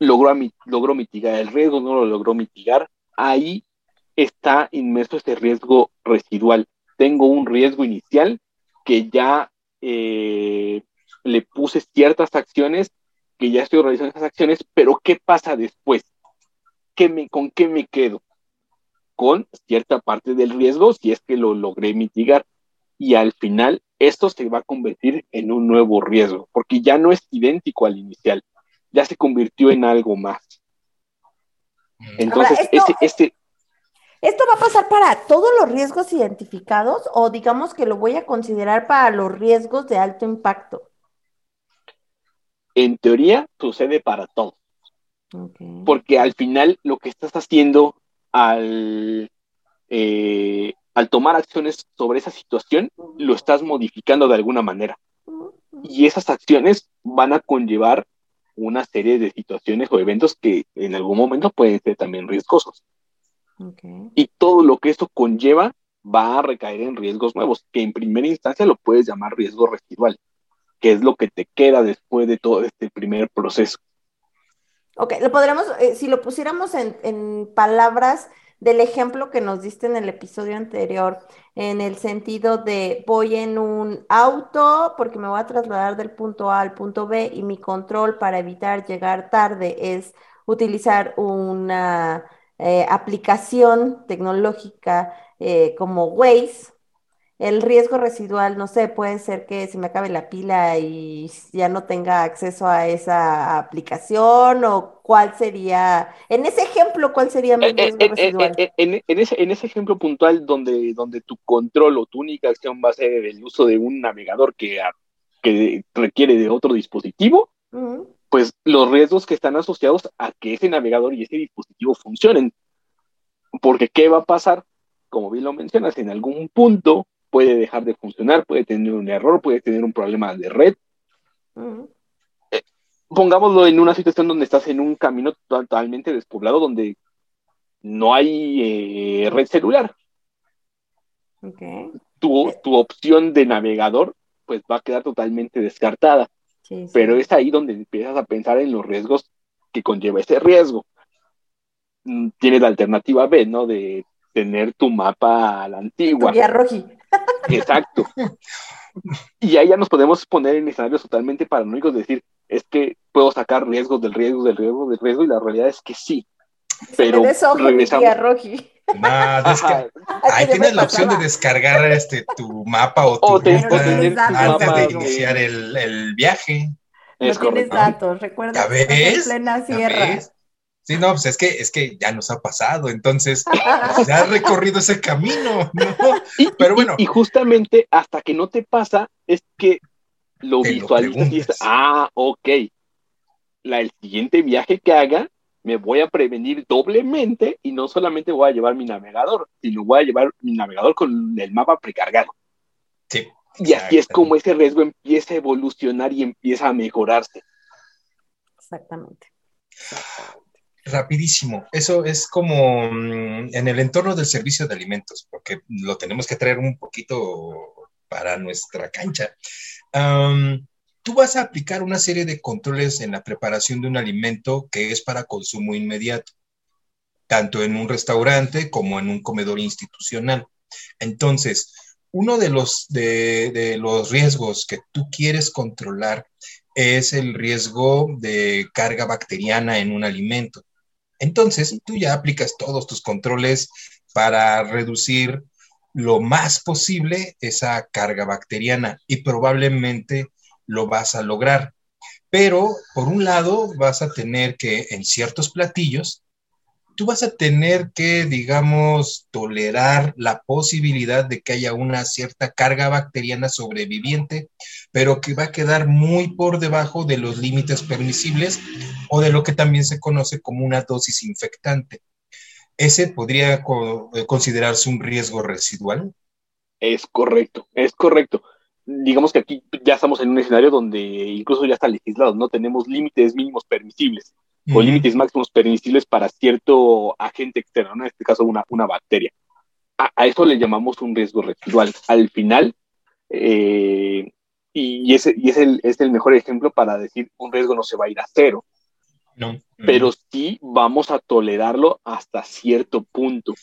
logró, logró mitigar el riesgo, no lo logró mitigar. Ahí está inmerso este riesgo residual. Tengo un riesgo inicial que ya eh, le puse ciertas acciones, que ya estoy realizando esas acciones, pero ¿qué pasa después? ¿Qué me, ¿Con qué me quedo? Con cierta parte del riesgo si es que lo logré mitigar. Y al final esto se va a convertir en un nuevo riesgo, porque ya no es idéntico al inicial, ya se convirtió en algo más. Entonces, Ahora, esto- ese, ese, ¿Esto va a pasar para todos los riesgos identificados o digamos que lo voy a considerar para los riesgos de alto impacto? en teoría, sucede para todos. Porque al final lo que estás haciendo al, eh, al tomar acciones sobre esa situación, lo estás modificando de alguna manera. Y esas acciones van a conllevar una serie de situaciones o eventos que en algún momento pueden ser también riesgosos. Ok. Y todo lo que eso conlleva va a recaer en riesgos nuevos, que en primera instancia lo puedes llamar riesgo residual, que es lo que te queda después de todo este primer proceso. Ok, lo podríamos, eh, si lo pusiéramos en, en palabras del ejemplo que nos diste en el episodio anterior, en el sentido de voy en un auto porque me voy a trasladar del punto A al punto B y mi control para evitar llegar tarde es utilizar una eh, aplicación tecnológica eh, como Waze. El riesgo residual, no sé, puede ser que se me acabe la pila y ya no tenga acceso a esa aplicación o cuál sería, en ese ejemplo, ¿cuál sería mi Eh, eh, riesgo eh, eh, residual? eh, en, en ese, en ese ejemplo puntual donde, donde tu control o tu única acción va a ser el uso de un navegador que, a- que requiere de otro dispositivo, pues los riesgos que están asociados a que ese navegador y ese dispositivo funcionen. Porque ¿qué va a pasar? Como bien lo mencionas, en algún punto puede dejar de funcionar, puede tener un error, puede tener un problema de red. ujú, Pongámoslo en una situación donde estás en un camino totalmente despoblado, donde no hay eh, red celular. tu, tu opción de navegador pues va a quedar totalmente descartada. sí, sí. Pero es ahí donde empiezas a pensar en los riesgos que conlleva ese riesgo. Mm, Tienes la alternativa B, ¿no? De tener tu mapa a la Tu antigua. guía roji. Exacto. Y ahí ya nos podemos poner en escenarios totalmente paranoicos, de decir, es que puedo sacar riesgos del riesgo, del riesgo, del riesgo, y la realidad es que sí. Pero mi regresamos. guía roji. Ahí tienes la opción de descargar este, tu mapa o tu O te- o ruta tener tu antes mapa, de iniciar el, el viaje. No Es tienes datos, recuerda ¿Ya que estás en plena ¿Ya sierra. ves? Sí, no, pues es que, es que ya nos ha pasado, entonces ya has recorrido ese camino, ¿no? Y, Pero bueno. y justamente hasta que no te pasa es que lo visualizas y dices, ah, ok, la, el siguiente viaje que haga me voy a prevenir doblemente y no solamente voy a llevar mi navegador, sino voy a llevar mi navegador con el mapa precargado. Sí, Y así es como ese riesgo empieza a evolucionar y empieza a mejorarse. Exactamente. Rapidísimo. Eso es como mm, en el entorno del servicio de alimentos, porque lo tenemos que traer un poquito para nuestra cancha. Tú vas a aplicar una serie de controles en la preparación de un alimento que es para consumo inmediato, tanto en un restaurante como en un comedor institucional. Entonces, uno de los, de, los riesgos que tú quieres controlar es el riesgo de carga bacteriana en un alimento. Entonces, tú ya aplicas todos tus controles para reducir lo más posible esa carga bacteriana y probablemente lo vas a lograr. Pero, por un lado, vas a tener que en ciertos platillos tú vas a tener que, digamos, tolerar la posibilidad de que haya una cierta carga bacteriana sobreviviente, pero que va a quedar muy por debajo de los límites permisibles o de lo que también se conoce como una dosis infectante. ¿Ese podría eh, considerarse un riesgo residual? Es correcto, es correcto. Digamos que aquí ya estamos en un escenario donde incluso ya está legislado, no tenemos límites mínimos permisibles o límites máximos permisibles para cierto agente externo, en este caso una, una bacteria. A, eso le llamamos un riesgo residual. Al final, eh, y, ese, y es, el, es el mejor ejemplo para decir un riesgo no se va a ir a cero. No. Pero sí vamos a tolerarlo hasta cierto punto.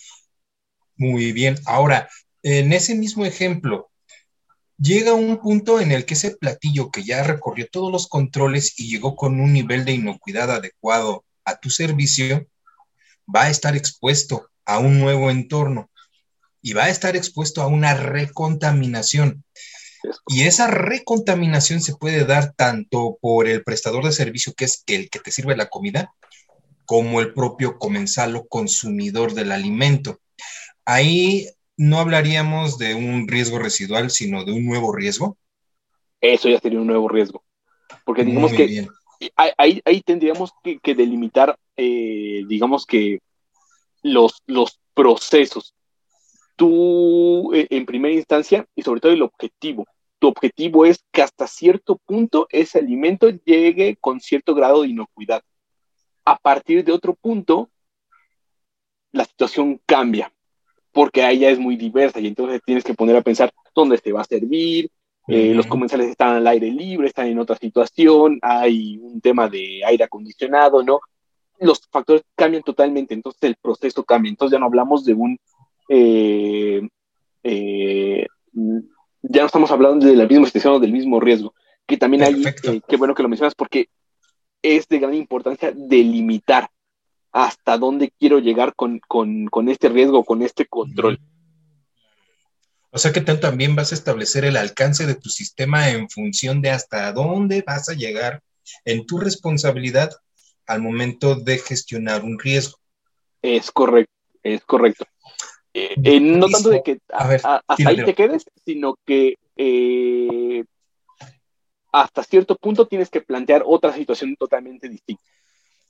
Muy bien. Ahora, en ese mismo ejemplo, llega un punto en el que ese platillo que ya recorrió todos los controles y llegó con un nivel de inocuidad adecuado a tu servicio, va a estar expuesto a un nuevo entorno y va a estar expuesto a una recontaminación. Y esa recontaminación se puede dar tanto por el prestador de servicio, que es el que te sirve la comida, como el propio comensal o consumidor del alimento. Ahí no hablaríamos de un riesgo residual, sino de un nuevo riesgo. Eso ya sería un nuevo riesgo. Porque digamos que ahí, ahí, tendríamos que, delimitar, eh, digamos que los, los procesos. Tú, eh, en primera instancia, y sobre todo el objetivo, tu objetivo es que hasta cierto punto ese alimento llegue con cierto grado de inocuidad. A partir de otro punto, la situación cambia porque ahí ya es muy diversa y entonces tienes que poner a pensar dónde se va a servir, eh, los comensales están al aire libre, están en otra situación, hay un tema de aire acondicionado, ¿no? Los factores cambian totalmente, entonces el proceso cambia, entonces ya no hablamos de un... Eh, eh, ya no estamos hablando de la misma situación o del mismo riesgo, que también hay, qué bueno que lo mencionas, porque es de gran importancia delimitar hasta dónde quiero llegar con, este riesgo, con este control. O sea que tú también vas a establecer el alcance de tu sistema en función de hasta dónde vas a llegar en tu responsabilidad al momento de gestionar un riesgo. Es correcto, es correcto. Eh, eh, no tanto de que hasta ahí te quedes, sino que eh, hasta cierto punto tienes que plantear otra situación totalmente distinta.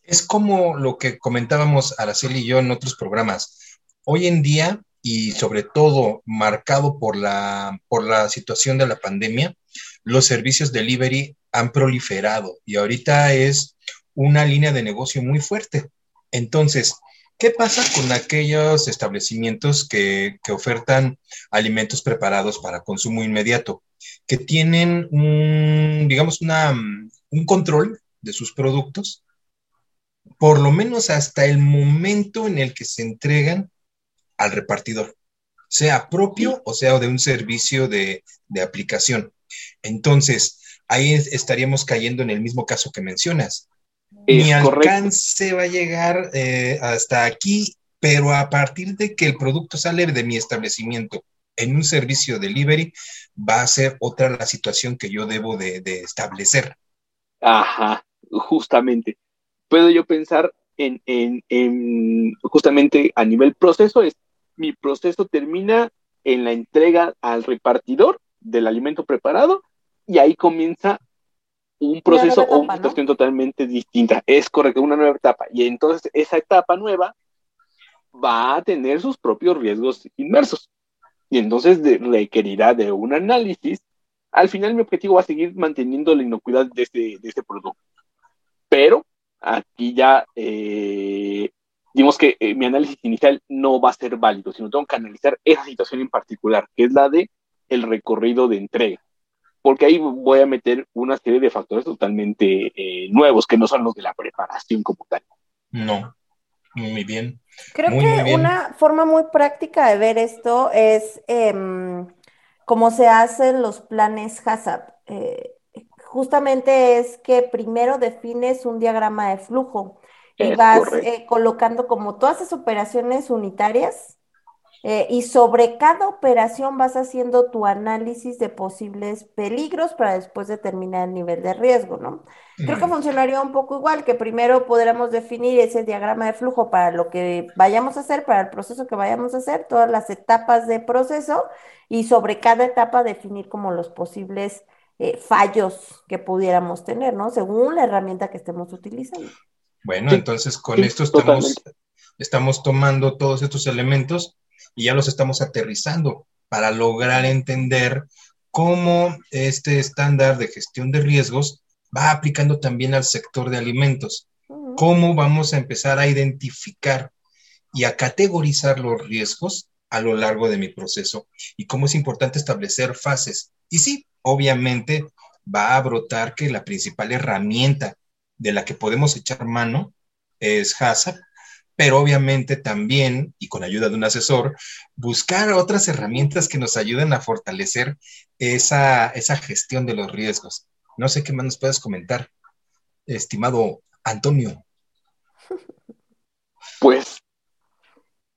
Es como lo que comentábamos Araceli y yo en otros programas. Hoy en día, y sobre todo marcado por la, por la situación de la pandemia, los servicios delivery han proliferado y ahorita es una línea de negocio muy fuerte. Entonces, ¿qué pasa con aquellos establecimientos que, que ofertan alimentos preparados para consumo inmediato? Que tienen un, digamos, una, un control de sus productos por lo menos hasta el momento en el que se entregan al repartidor, sea propio o sea de un servicio de, aplicación. Entonces, ahí estaríamos cayendo en el mismo caso que mencionas. Mi alcance va a llegar eh, hasta aquí, pero a partir de que el producto sale de mi establecimiento en un servicio delivery, va a ser otra la situación que yo debo de establecer. Ajá, justamente puedo yo pensar en, justamente a nivel proceso, es mi proceso termina en la entrega al repartidor del alimento preparado y ahí comienza un proceso o una situación totalmente distinta. Es correcto, una nueva etapa. Y entonces esa etapa nueva va a tener sus propios riesgos inmersos. Y entonces requerirá de un análisis. Al final mi objetivo va a seguir manteniendo la inocuidad de este, de este producto. Pero aquí ya eh, digamos que eh, mi análisis inicial no va a ser válido, sino tengo que analizar esa situación en particular, que es la de el recorrido de entrega. porque ahí voy a meter una serie de factores totalmente eh, nuevos que no son los de la preparación como tal. No, muy bien. Creo que una forma muy práctica de ver esto es em, cómo se hacen los planes HACCP. Eh, justamente es que primero defines un diagrama de flujo y vas eh, colocando como todas esas operaciones unitarias eh, y sobre cada operación vas haciendo tu análisis de posibles peligros para después determinar el nivel de riesgo, ¿no? Creo que funcionaría un poco igual, que primero podríamos definir ese diagrama de flujo para lo que vayamos a hacer, para el proceso que vayamos a hacer, todas las etapas de proceso y sobre cada etapa definir como los posibles eh, fallos que pudiéramos tener, ¿no? Según la herramienta que estemos utilizando. Bueno, entonces con esto estamos, estamos tomando todos estos elementos y ya los estamos aterrizando para lograr entender cómo este estándar de gestión de riesgos va aplicando también al sector de alimentos. Cómo vamos a empezar a identificar y a categorizar los riesgos a lo largo de mi proceso y cómo es importante establecer fases. Y sí, obviamente va a brotar que la principal herramienta de la que podemos echar mano es HACCP, pero obviamente también, y con ayuda de un asesor, buscar otras herramientas que nos ayuden a fortalecer esa, esa gestión de los riesgos. No sé qué más nos puedes comentar, estimado Antonio. Pues,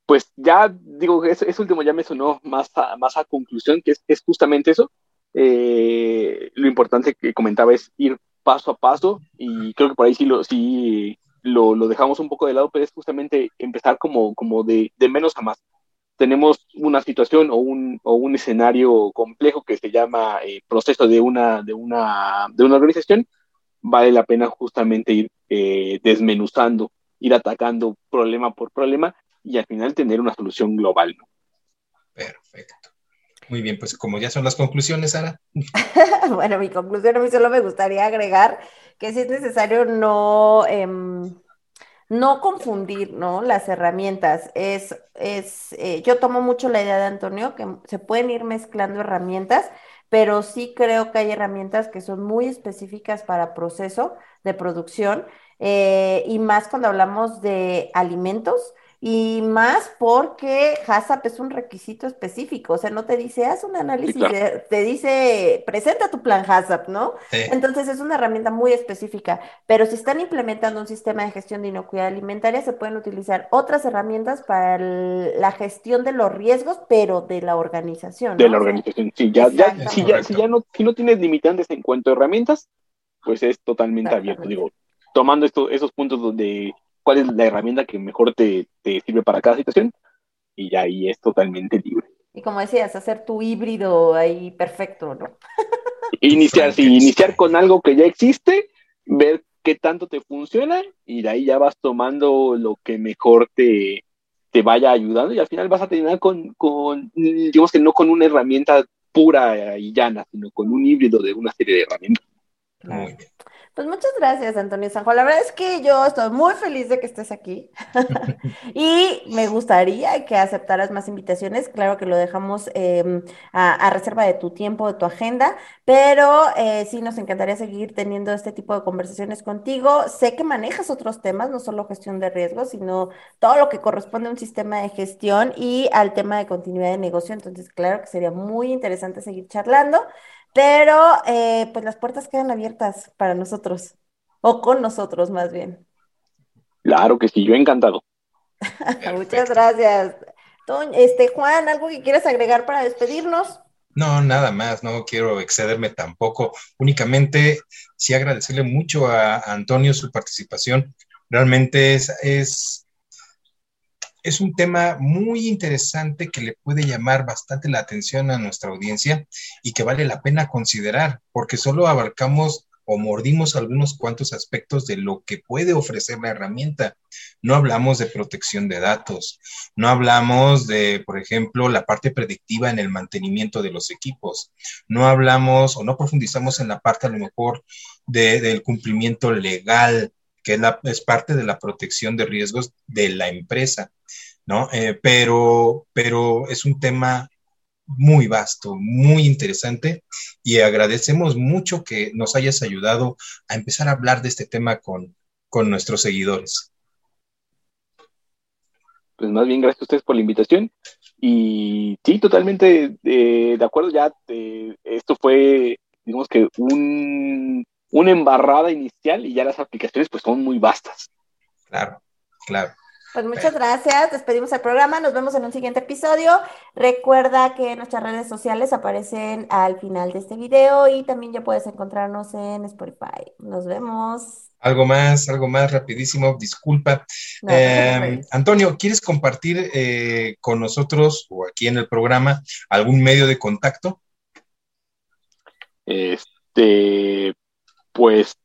pues ya digo, ese, último ya me sonó más a, más a conclusión, que es, justamente eso. Eh, lo importante que comentaba es ir paso a paso y creo que por ahí sí lo, sí lo, lo, dejamos un poco de lado, pero es justamente empezar como, como de, de menos a más. Tenemos una situación o un, o un escenario complejo que se llama eh, proceso de una, de, una, de una organización, vale la pena justamente ir eh, desmenuzando, ir atacando problema por problema y al final tener una solución global. ¿no? Perfecto. Muy bien, pues como ya son las conclusiones, Sara. bueno, mi conclusión a mí solo me gustaría agregar que si es necesario no, em, no confundir ¿no? las herramientas. Es, es, eh, yo tomo mucho la idea de Antonio, que se pueden ir mezclando herramientas, pero sí creo que hay herramientas que son muy específicas para proceso de producción eh, y más cuando hablamos de alimentos y más porque HACCP es un requisito específico, o sea, no te dice, haz un análisis, te dice, presenta tu plan HACCP, ¿no? Entonces es una herramienta muy específica, pero si están implementando un sistema de gestión de inocuidad alimentaria, se pueden utilizar otras herramientas para la gestión de los riesgos, pero de la organización. De la organización, sí, ya, ya, si, ya, si ya no, si no tienes limitantes en cuanto a herramientas, pues es totalmente abierto, digo, tomando esto, esos puntos donde cuál es la herramienta que mejor te, sirve para cada situación y ya ahí es totalmente libre. Y como decías, hacer tu híbrido ahí perfecto, ¿no? Iniciar, sí, iniciar con algo que ya existe, ver qué tanto te funciona y de ahí ya vas tomando lo que mejor te, te vaya ayudando y al final vas a terminar con, con, digamos que no con una herramienta pura y llana, sino con un híbrido de una serie de herramientas. Pues muchas gracias, Antonio Sanjo. La verdad es que yo estoy muy feliz de que estés aquí y me gustaría que aceptaras más invitaciones. Claro que lo dejamos em, a, reserva de tu tiempo, de tu agenda, pero eh, sí nos encantaría seguir teniendo este tipo de conversaciones contigo. Sé que manejas otros temas, no solo gestión de riesgos, sino todo lo que corresponde a un sistema de gestión y al tema de continuidad de negocio. Entonces, claro que sería muy interesante seguir charlando. Pero eh, pues las puertas quedan abiertas para nosotros, o con nosotros más bien. Claro que sí, yo encantado. Muchas gracias. Este, Juan, ¿algo que quieras agregar para despedirnos? No, nada más, no quiero excederme tampoco. Únicamente sí agradecerle mucho a Antonio su participación. Realmente es, es es un tema muy interesante que le puede llamar bastante la atención a nuestra audiencia y que vale la pena considerar, porque solo abarcamos o mordimos algunos cuantos aspectos de lo que puede ofrecer la herramienta. No hablamos de protección de datos, no hablamos de, por ejemplo, la parte predictiva en el mantenimiento de los equipos, no hablamos o no profundizamos en la parte a lo mejor del cumplimiento legal, que es, parte de la protección de riesgos de la empresa. ¿no? Eh, pero, pero es un tema muy vasto, muy interesante y agradecemos mucho que nos hayas ayudado a empezar a hablar de este tema con, con nuestros seguidores. Pues más bien gracias a ustedes por la invitación y sí, totalmente eh, de acuerdo, ya eh, esto fue, digamos que un, una embarrada inicial y ya las aplicaciones pues son muy vastas. Claro, claro. Pues muchas gracias, despedimos el programa, nos vemos en un siguiente episodio. Recuerda que nuestras redes sociales aparecen al final de este video y también ya puedes encontrarnos en Spotify. Nos vemos. Algo más, algo más rapidísimo, disculpa. Eh, Antonio, ¿quieres compartir eh, con nosotros o aquí en el programa algún medio de contacto? Este, pues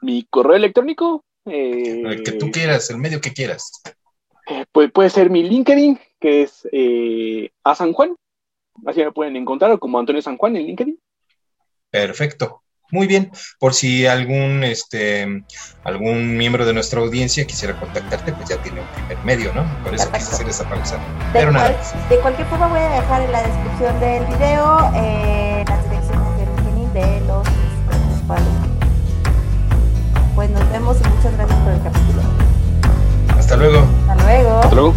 mi correo electrónico el que tú eh, quieras, el medio que quieras. Eh, puede, puede ser mi LinkedIn, que es eh, a San Juan. Así me pueden encontrar como Antonio San Juan en LinkedIn. Perfecto. Muy bien. Por si algún, este, algún miembro de nuestra audiencia quisiera contactarte, pues ya tiene un primer medio, ¿no? Por eso quise hacer esa pausa. Pero nada. De cualquier forma voy a dejar en la descripción del video las direcciones de LinkedIn de los principales pues nos vemos y muchas gracias por el capítulo. Hasta luego. Hasta luego. Hasta luego.